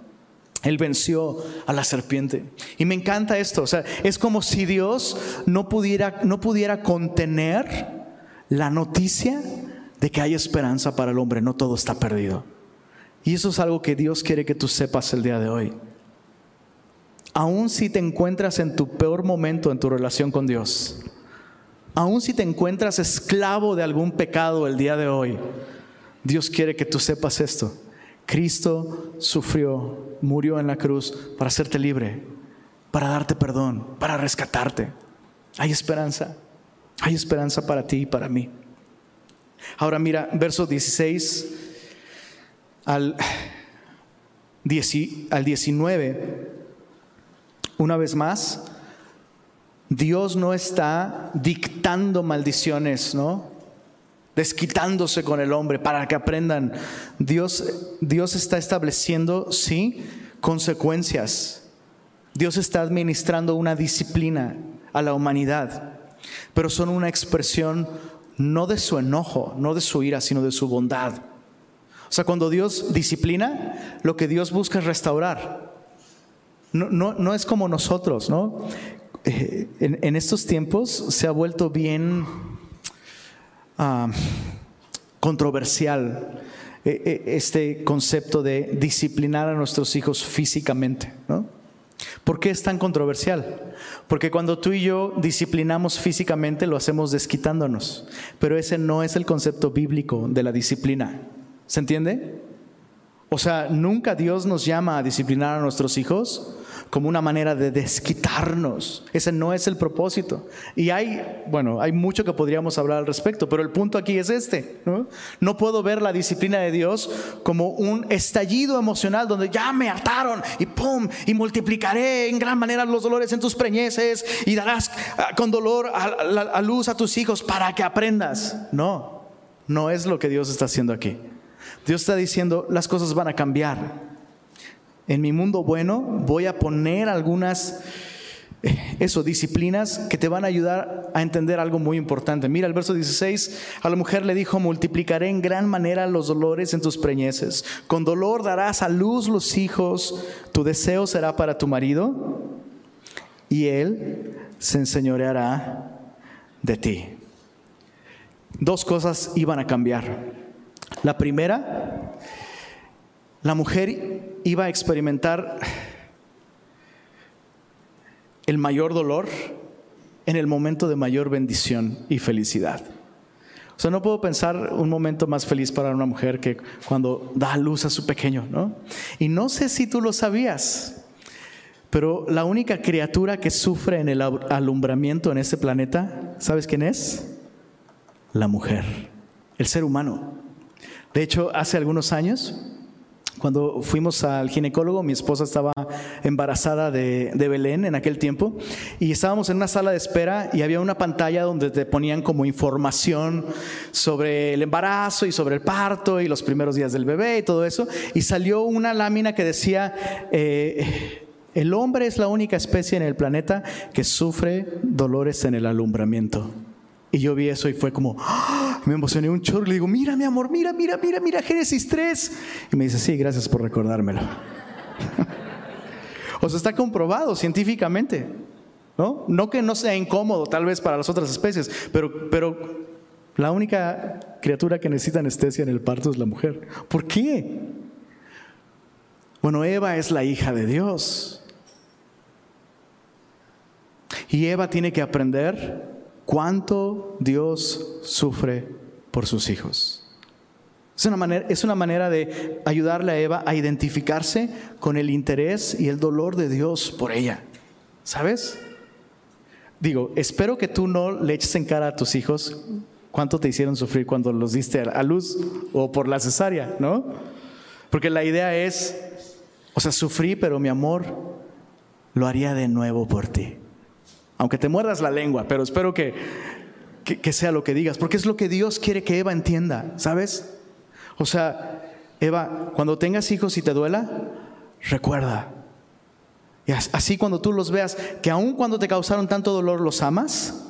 Él venció a la serpiente. Y me encanta esto. O sea, es como si Dios no pudiera, no pudiera contener la noticia de que hay esperanza para el hombre. No todo está perdido. Y eso es algo que Dios quiere que tú sepas el día de hoy. Aún si te encuentras en tu peor momento en tu relación con Dios, aún si te encuentras esclavo de algún pecado el día de hoy, Dios quiere que tú sepas esto Cristo sufrió, murió en la cruz para hacerte libre, para darte perdón, para rescatarte. Hay esperanza, hay esperanza para ti y para mí. Ahora mira, verso 16 al, al 19, una vez más, Dios no está dictando maldiciones, ¿no? desquitándose con el hombre para que aprendan. Dios, Dios está estableciendo, sí, consecuencias. Dios está administrando una disciplina a la humanidad, pero son una expresión no de su enojo, no de su ira, sino de su bondad. O sea, cuando Dios disciplina, lo que Dios busca es restaurar. No, no, es como nosotros, ¿no? Eh, en, en estos tiempos se ha vuelto bien Ah, controversial eh, eh, este concepto de disciplinar a nuestros hijos físicamente. ¿no? ¿Por qué es tan controversial? Porque cuando tú y yo disciplinamos físicamente lo hacemos desquitándonos, pero ese no es el concepto bíblico de la disciplina. ¿Se entiende? O sea, nunca Dios nos llama a disciplinar a nuestros hijos como una manera de desquitarnos. Ese no es el propósito. Y hay, bueno, hay mucho que podríamos hablar al respecto, pero el punto aquí es este. No, puedo ver la disciplina de Dios como un estallido emocional donde ya me ataron y pum, y multiplicaré en gran manera los dolores en tus preñeces y darás ah, con dolor a luz a tus hijos para que aprendas. No, no es lo que Dios está haciendo aquí. Dios está diciendo, las cosas van a cambiar en mi mundo bueno voy a poner algunas, eh, eso, disciplinas que te van a ayudar a entender algo muy importante. Mira el verso 16, a la mujer le dijo, multiplicaré en gran manera los dolores en tus preñeces, con dolor darás a luz los hijos, tu deseo será para tu marido y él se enseñoreará de ti. Dos cosas iban a cambiar. La primera, la mujer iba a experimentar el mayor dolor en el momento de mayor bendición y felicidad. O sea, no puedo pensar un momento más feliz para una mujer que cuando da luz a su pequeño, ¿no? Y no sé si tú lo sabías, pero la única criatura que sufre en el alumbramiento en este planeta, ¿sabes quién es? La mujer, el ser humano. De hecho, hace algunos años, cuando fuimos al ginecólogo, mi esposa estaba embarazada de, Belén en aquel tiempo y estábamos en una sala de espera y había una pantalla donde te ponían como información sobre el embarazo y sobre el parto y los primeros días del bebé y todo eso. Y salió una lámina que decía, eh, el hombre es la única especie en el planeta que sufre dolores en el alumbramiento. Y yo vi eso y fue como, ¡ah! Me emocioné un chorro. Le digo, mira mi amor, mira, mira, mira, mira, Génesis 3. Y me dice, sí, gracias por recordármelo. o sea, está comprobado científicamente. ¿no? No que no sea incómodo tal vez para las otras especies, pero, pero la única criatura que necesita anestesia en el parto es la mujer. ¿Por qué? Bueno, Eva es la hija de Dios. Y Eva tiene que aprender cuánto Dios sufre por sus hijos. Es una, manera, es una manera de ayudarle a Eva a identificarse con el interés y el dolor de Dios por ella. ¿Sabes? Digo, espero que tú no le eches en cara a tus hijos cuánto te hicieron sufrir cuando los diste a luz o por la cesárea, ¿no? Porque la idea es, o sea, sufrí, pero mi amor lo haría de nuevo por ti. Aunque te muerdas la lengua, pero espero que, que, sea lo que digas, porque es lo que Dios quiere que Eva entienda, ¿sabes? O sea, Eva, cuando tengas hijos y te duela, recuerda. Y así cuando tú los veas, que aun cuando te causaron tanto dolor, los amas,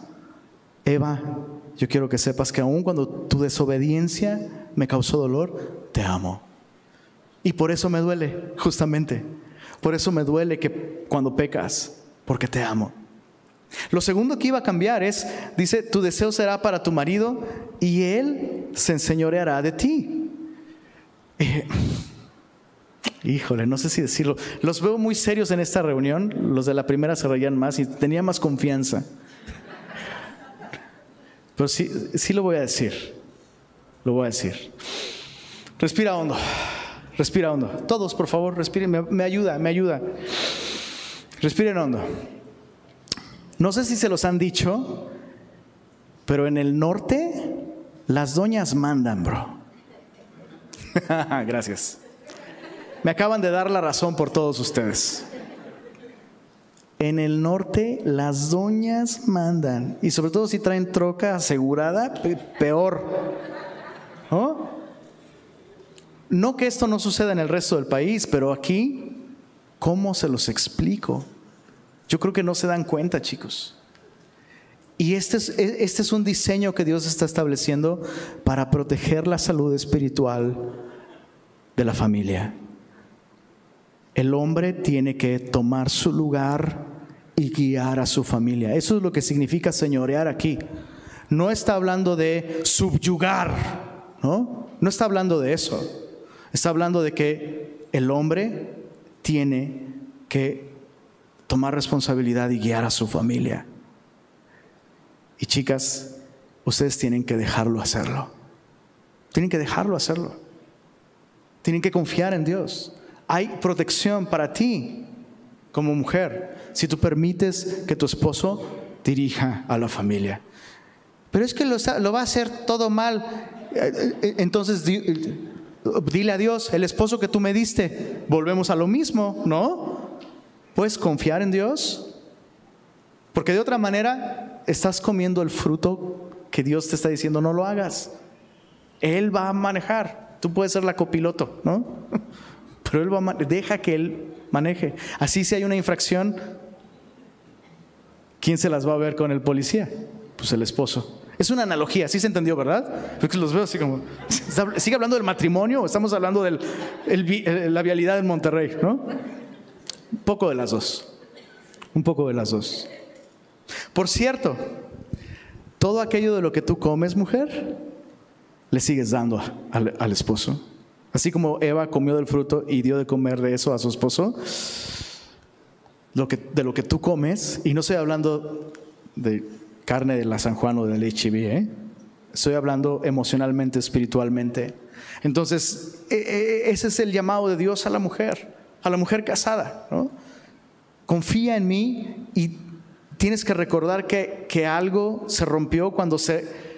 Eva, yo quiero que sepas que aun cuando tu desobediencia me causó dolor, te amo. Y por eso me duele, justamente. Por eso me duele que cuando pecas, porque te amo. Lo segundo que iba a cambiar es, dice, tu deseo será para tu marido y él se enseñoreará de ti. Eh, híjole, no sé si decirlo. Los veo muy serios en esta reunión. Los de la primera se reían más y tenía más confianza. Pero sí, sí lo voy a decir. Lo voy a decir. Respira hondo. Respira hondo. Todos, por favor, respiren. Me, ayuda, me ayuda. Respiren hondo. No sé si se los han dicho, pero en el norte las doñas mandan, bro. Gracias. Me acaban de dar la razón por todos ustedes. En el norte las doñas mandan. Y sobre todo si traen troca asegurada, peor. ¿No? Que esto no suceda en el resto del país, pero aquí, ¿cómo se los explico? Yo creo que no se dan cuenta, chicos. Y este es, e, este es un diseño que Dios está estableciendo para proteger la salud espiritual de la familia. El hombre tiene que tomar su lugar y guiar a su familia. Eso es lo que significa señorear aquí. No está hablando de subyugar, ¿no? No está hablando de eso. Está hablando de que el hombre tiene que tomar responsabilidad y guiar a su familia. Y chicas, ustedes tienen que dejarlo hacerlo. Tienen que dejarlo hacerlo. Tienen que confiar en Dios. Hay protección para ti como mujer si tú permites que tu esposo dirija a la familia. Pero es que lo, va a hacer todo mal. Entonces dile a Dios, el esposo que tú me diste, volvemos a lo mismo, ¿no? ¿Puedes confiar en Dios? Porque de otra manera estás comiendo el fruto que Dios te está diciendo no lo hagas. Él va a manejar. Tú puedes ser la copiloto, ¿no? Pero él va a deja que él maneje. Así si hay una infracción, ¿quién se las va a ver con el policía? Pues el esposo. Es una analogía, así se entendió, ¿verdad? Porque los veo así como. ¿Sigue hablando del matrimonio o estamos hablando de la vialidad en Monterrey, no? Un poco de las dos. Un poco de las dos. Por cierto, todo aquello de lo que tú comes, mujer, le sigues dando al esposo. Así como Eva comió del fruto y dio de comer de eso a su esposo, lo que, de lo que tú comes, y no estoy hablando de carne de la San Juan o del HIV, ¿eh? estoy hablando emocionalmente, espiritualmente. Entonces, e, e, ese es el llamado de Dios a la mujer, a la mujer casada. Confía en mí y tienes que recordar que, que algo se rompió cuando se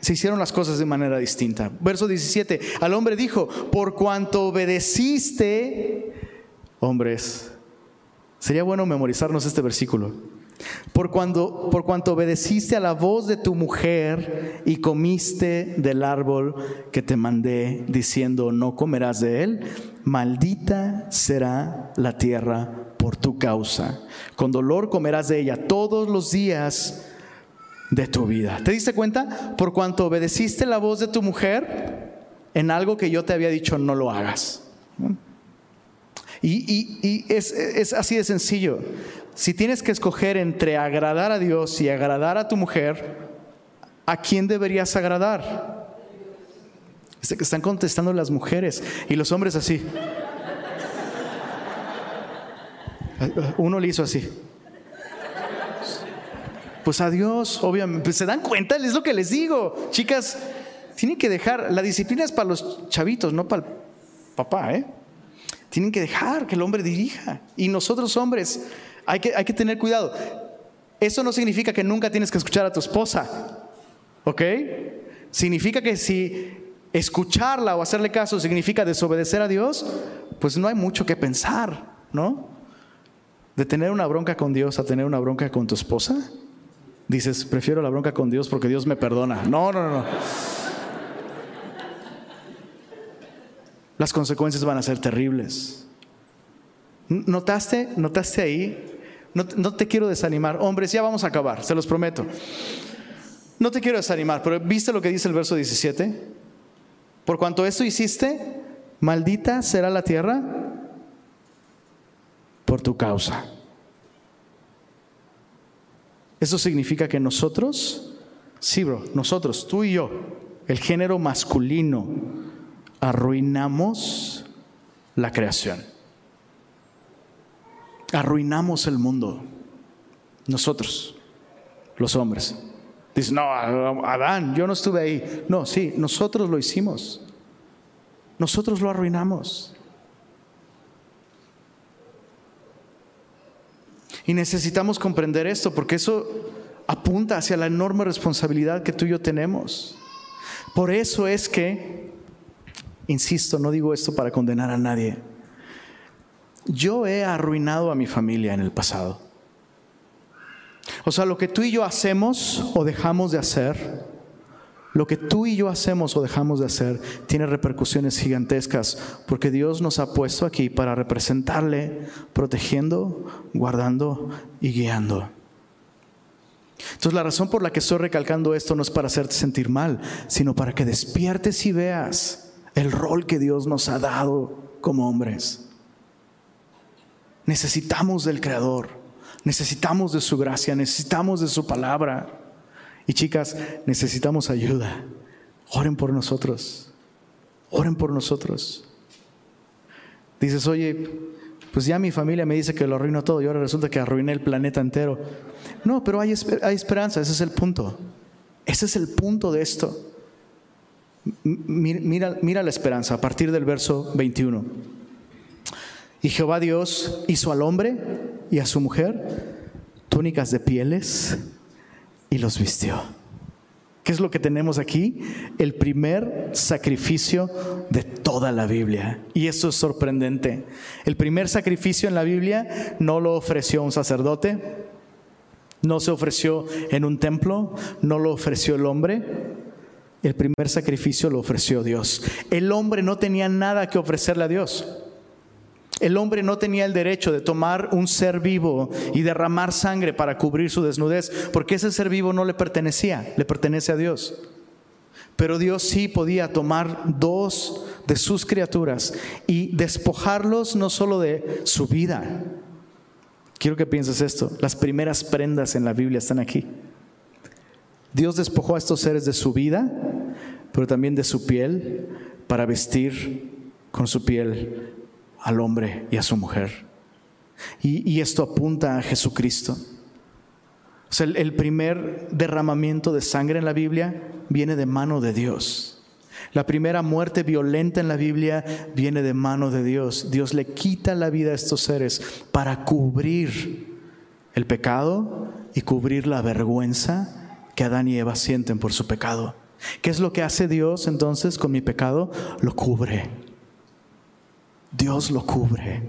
se hicieron las cosas de manera distinta. Verso 17, al hombre dijo, por cuanto obedeciste, hombres, sería bueno memorizarnos este versículo. Por, por cuanto obedeciste a la voz de tu mujer y comiste del árbol que te mandé diciendo no comerás de él, maldita será la tierra por tu causa. Con dolor comerás de ella todos los días de tu vida. ¿Te diste cuenta? Por cuanto obedeciste la voz de tu mujer en algo que yo te había dicho no lo hagas. Y, es, es así de sencillo. Si tienes que escoger entre agradar a Dios y agradar a tu mujer, ¿a quién deberías agradar? Están contestando las mujeres y los hombres así. Uno le hizo así. Pues a Dios, obviamente. Pues, ¿Se dan cuenta? Es lo que les digo. Chicas, tienen que dejar. La disciplina es para los chavitos, no para el papá, ¿eh? Tienen que dejar que el hombre dirija. Y nosotros, hombres, hay que, hay que tener cuidado. Eso no significa que nunca tienes que escuchar a tu esposa. ¿Ok? Significa que si escucharla o hacerle caso significa desobedecer a Dios, pues no hay mucho que pensar, ¿no? De tener una bronca con Dios a tener una bronca con tu esposa. Dices, prefiero la bronca con Dios porque Dios me perdona. No, no, no. Las consecuencias van a ser terribles. ¿Notaste? ¿Notaste ahí? No, no, te quiero desanimar. Hombres, ya vamos a acabar, se los prometo. No te quiero desanimar, pero ¿viste lo que dice el verso 17? Por cuanto esto hiciste, maldita será la tierra por tu causa. Eso significa que nosotros, sí, bro, nosotros, tú y yo, el género masculino, arruinamos la creación. Arruinamos el mundo. Nosotros, los hombres. Dice, no, Adán, yo no estuve ahí. No, sí, nosotros lo hicimos. Nosotros lo arruinamos. Y necesitamos comprender esto porque eso apunta hacia la enorme responsabilidad que tú y yo tenemos. Por eso es que, insisto, no digo esto para condenar a nadie, yo he arruinado a mi familia en el pasado. O sea, lo que tú y yo hacemos o dejamos de hacer, lo que tú y yo hacemos o dejamos de hacer tiene repercusiones gigantescas porque Dios nos ha puesto aquí para representarle, protegiendo, guardando y guiando. Entonces la razón por la que estoy recalcando esto no es para hacerte sentir mal, sino para que despiertes y veas el rol que Dios nos ha dado como hombres. Necesitamos del Creador. Necesitamos de su gracia, necesitamos de su palabra. Y chicas, necesitamos ayuda. Oren por nosotros. Oren por nosotros. Dices, oye, pues ya mi familia me dice que lo arruino todo y ahora resulta que arruiné el planeta entero. No, pero hay, esperanza, ese es el punto. Ese es el punto de esto. Mira, mira la esperanza a partir del verso 21. Y Jehová Dios hizo al hombre y a su mujer túnicas de pieles y los vistió. ¿Qué es lo que tenemos aquí? El primer sacrificio de toda la Biblia. Y eso es sorprendente. El primer sacrificio en la Biblia no lo ofreció un sacerdote, no se ofreció en un templo, no lo ofreció el hombre. El primer sacrificio lo ofreció Dios. El hombre no tenía nada que ofrecerle a Dios. El hombre no tenía el derecho de tomar un ser vivo y derramar sangre para cubrir su desnudez, porque ese ser vivo no le pertenecía, le pertenece a Dios. Pero Dios sí podía tomar dos de sus criaturas y despojarlos no solo de su vida. Quiero que pienses esto, las primeras prendas en la Biblia están aquí. Dios despojó a estos seres de su vida, pero también de su piel, para vestir con su piel al hombre y a su mujer. Y, esto apunta a Jesucristo. El, el primer derramamiento de sangre en la Biblia viene de mano de Dios. La primera muerte violenta en la Biblia viene de mano de Dios. Dios le quita la vida a estos seres para cubrir el pecado y cubrir la vergüenza que Adán y Eva sienten por su pecado. ¿Qué es lo que hace Dios entonces con mi pecado? Lo cubre. Dios lo cubre.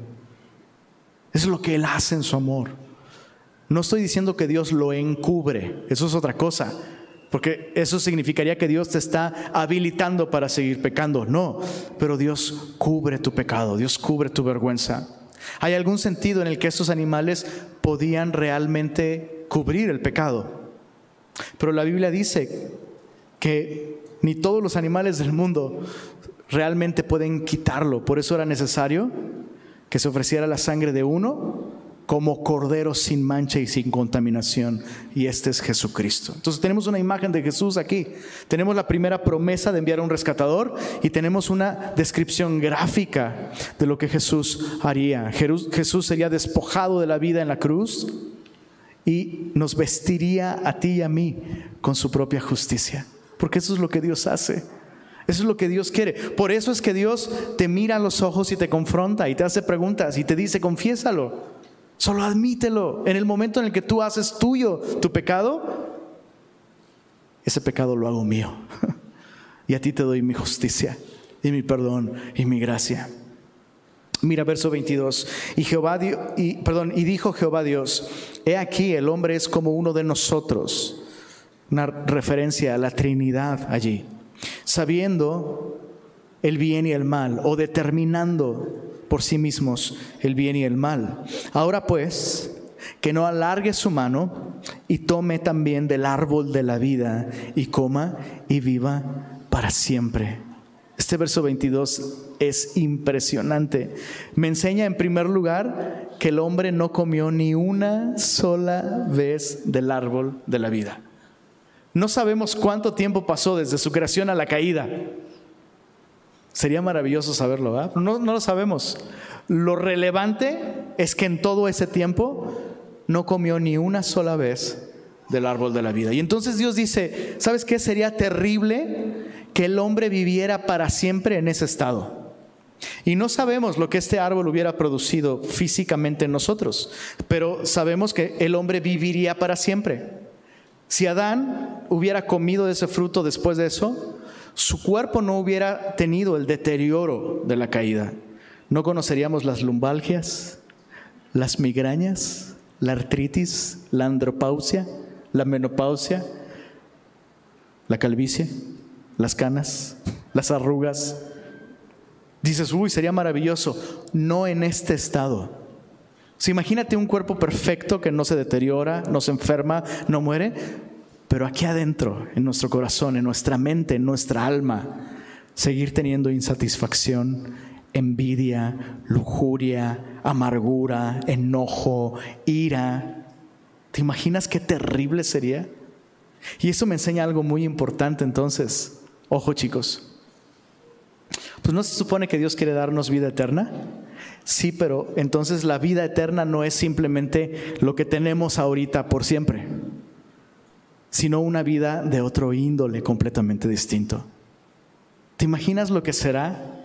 es lo que Él hace en su amor. No estoy diciendo que Dios lo encubre, eso es otra cosa. porque eso significaría que Dios te está habilitando para seguir pecando. No, pero Dios cubre tu pecado, Dios cubre tu vergüenza. ¿Hay algún sentido en el que estos animales podían realmente cubrir el pecado? Pero la Biblia dice que ni todos los animales del mundo realmente pueden quitarlo. Por eso era necesario que se ofreciera la sangre de uno como cordero sin mancha y sin contaminación. Y este es Jesucristo. Entonces tenemos una imagen de Jesús aquí. Tenemos la primera promesa de enviar a un rescatador y tenemos una descripción gráfica de lo que Jesús haría. Jesús sería despojado de la vida en la cruz y nos vestiría a ti y a mí con su propia justicia. Porque eso es lo que Dios hace. Eso es lo que Dios quiere. Por eso es que Dios te mira a los ojos y te confronta y te hace preguntas y te dice, confiésalo. Solo admítelo. En el momento en el que tú haces tuyo tu pecado, ese pecado lo hago mío. y a ti te doy mi justicia y mi perdón y mi gracia. Mira verso 22. Y Jehová perdón, y dijo Jehová Dios, he aquí el hombre es como uno de nosotros. Una referencia a la Trinidad allí. Sabiendo el bien y el mal o determinando por sí mismos el bien y el mal. Ahora pues, que no alargue su mano y tome también del árbol de la vida y coma y viva para siempre. Este verso 22 es impresionante. Me enseña en primer lugar que el hombre no comió ni una sola vez del árbol de la vida. No sabemos cuánto tiempo pasó desde su creación a la caída. Sería maravilloso saberlo, ¿verdad? No, no lo sabemos. Lo relevante es que en todo ese tiempo no comió ni una sola vez del árbol de la vida. Y entonces Dios dice, ¿sabes qué? Sería terrible que el hombre viviera para siempre en ese estado. Y no sabemos lo que este árbol hubiera producido físicamente en nosotros, pero sabemos que el hombre viviría para siempre. Si Adán hubiera comido de ese fruto después de eso, su cuerpo no hubiera tenido el deterioro de la caída. No conoceríamos las lumbalgias, las migrañas, la artritis, la andropausia, la menopausia, la calvicie, las canas, las arrugas. Dices, uy, sería maravilloso. No en este estado. Imagínate un cuerpo perfecto que no se deteriora, no se enferma, no muere. Pero aquí adentro, en nuestro corazón, en nuestra mente, en nuestra alma, seguir teniendo insatisfacción, envidia, lujuria, amargura, enojo, ira. ¿Te imaginas qué terrible sería? Y eso me enseña algo muy importante entonces. Ojo chicos. Pues no se supone que Dios quiere darnos vida eterna. Sí, pero entonces la vida eterna no es simplemente lo que tenemos ahorita por siempre sino una vida de otro índole completamente distinto. ¿Te imaginas lo que será?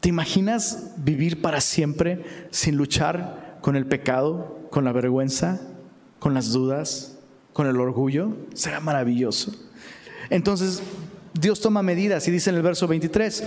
¿Te imaginas vivir para siempre sin luchar con el pecado, con la vergüenza, con las dudas, con el orgullo? Será maravilloso. Entonces, Dios toma medidas y dice en el verso 23,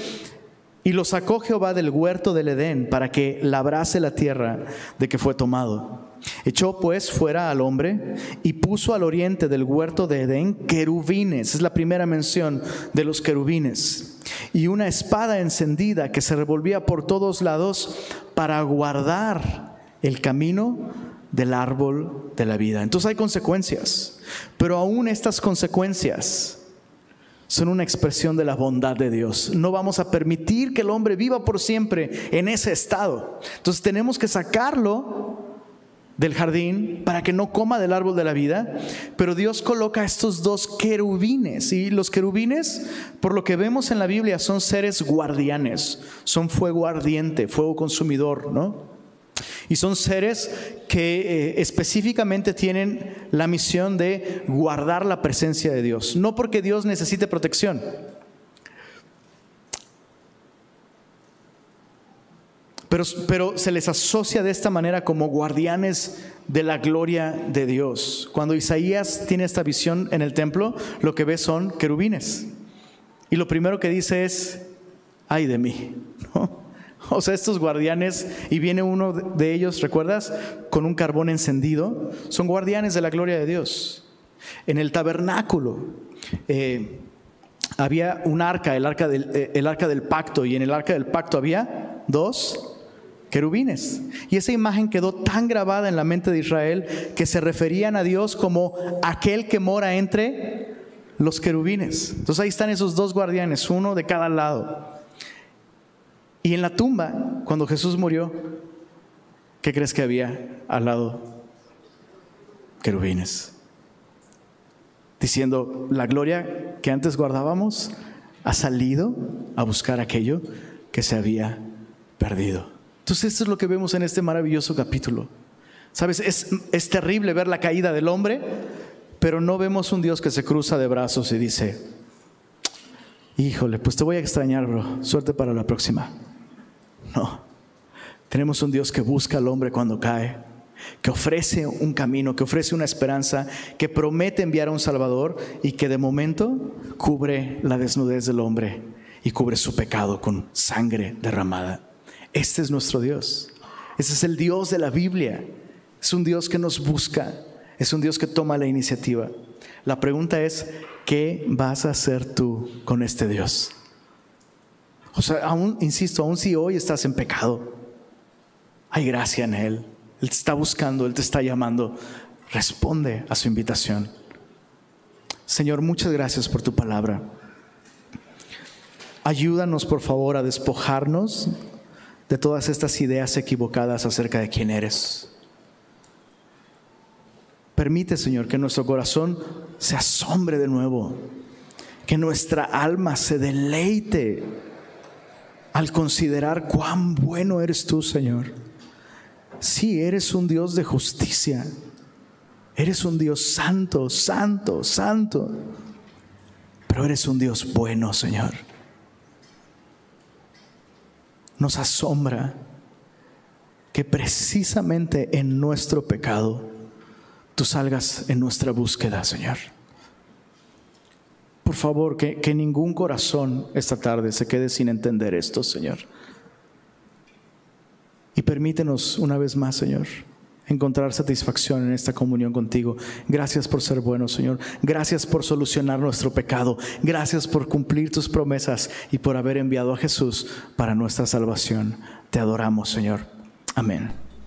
y lo sacó Jehová del huerto del Edén para que labrase la tierra de que fue tomado. Echó pues fuera al hombre y puso al oriente del huerto de Edén querubines, es la primera mención de los querubines, y una espada encendida que se revolvía por todos lados para guardar el camino del árbol de la vida. Entonces hay consecuencias, pero aún estas consecuencias son una expresión de la bondad de Dios. No vamos a permitir que el hombre viva por siempre en ese estado. Entonces tenemos que sacarlo del jardín para que no coma del árbol de la vida, pero Dios coloca estos dos querubines y los querubines, por lo que vemos en la Biblia, son seres guardianes, son fuego ardiente, fuego consumidor, ¿no? Y son seres que eh, específicamente tienen la misión de guardar la presencia de Dios, no porque Dios necesite protección, Pero, se les asocia de esta manera como guardianes de la gloria de Dios. Cuando Isaías tiene esta visión en el templo, lo que ve son querubines. Y lo primero que dice es, ay de mí. O sea, estos guardianes, y viene uno de ellos, ¿recuerdas? Con un carbón encendido, son guardianes de la gloria de Dios. En el tabernáculo eh, había un arca, el arca, del, eh, el arca del pacto, y en el arca del pacto había dos querubines. Y esa imagen quedó tan grabada en la mente de Israel que se referían a Dios como aquel que mora entre los querubines. Entonces ahí están esos dos guardianes, uno de cada lado. Y en la tumba, cuando Jesús murió, ¿qué crees que había al lado? Querubines. Diciendo, la gloria que antes guardábamos ha salido a buscar aquello que se había perdido. Entonces esto es lo que vemos en este maravilloso capítulo. Sabes, es, es terrible ver la caída del hombre, pero no vemos un Dios que se cruza de brazos y dice, híjole, pues te voy a extrañar, bro, suerte para la próxima. No, tenemos un Dios que busca al hombre cuando cae, que ofrece un camino, que ofrece una esperanza, que promete enviar a un Salvador y que de momento cubre la desnudez del hombre y cubre su pecado con sangre derramada. Este es nuestro Dios. Ese es el Dios de la Biblia. Es un Dios que nos busca. Es un Dios que toma la iniciativa. La pregunta es, ¿qué vas a hacer tú con este Dios? O sea, aún, insisto, aún si hoy estás en pecado, hay gracia en Él. Él te está buscando, Él te está llamando. Responde a su invitación. Señor, muchas gracias por tu palabra. Ayúdanos, por favor, a despojarnos de todas estas ideas equivocadas acerca de quién eres. Permite, Señor, que nuestro corazón se asombre de nuevo, que nuestra alma se deleite al considerar cuán bueno eres tú, Señor. Sí, eres un Dios de justicia, eres un Dios santo, santo, santo, pero eres un Dios bueno, Señor nos asombra que precisamente en nuestro pecado tú salgas en nuestra búsqueda, Señor. Por favor, que, que, ningún corazón esta tarde se quede sin entender esto, Señor. Y permítenos una vez más, Señor, encontrar satisfacción en esta comunión contigo. Gracias por ser bueno, Señor. Gracias por solucionar nuestro pecado. Gracias por cumplir tus promesas y por haber enviado a Jesús para nuestra salvación. Te adoramos, Señor. Amén.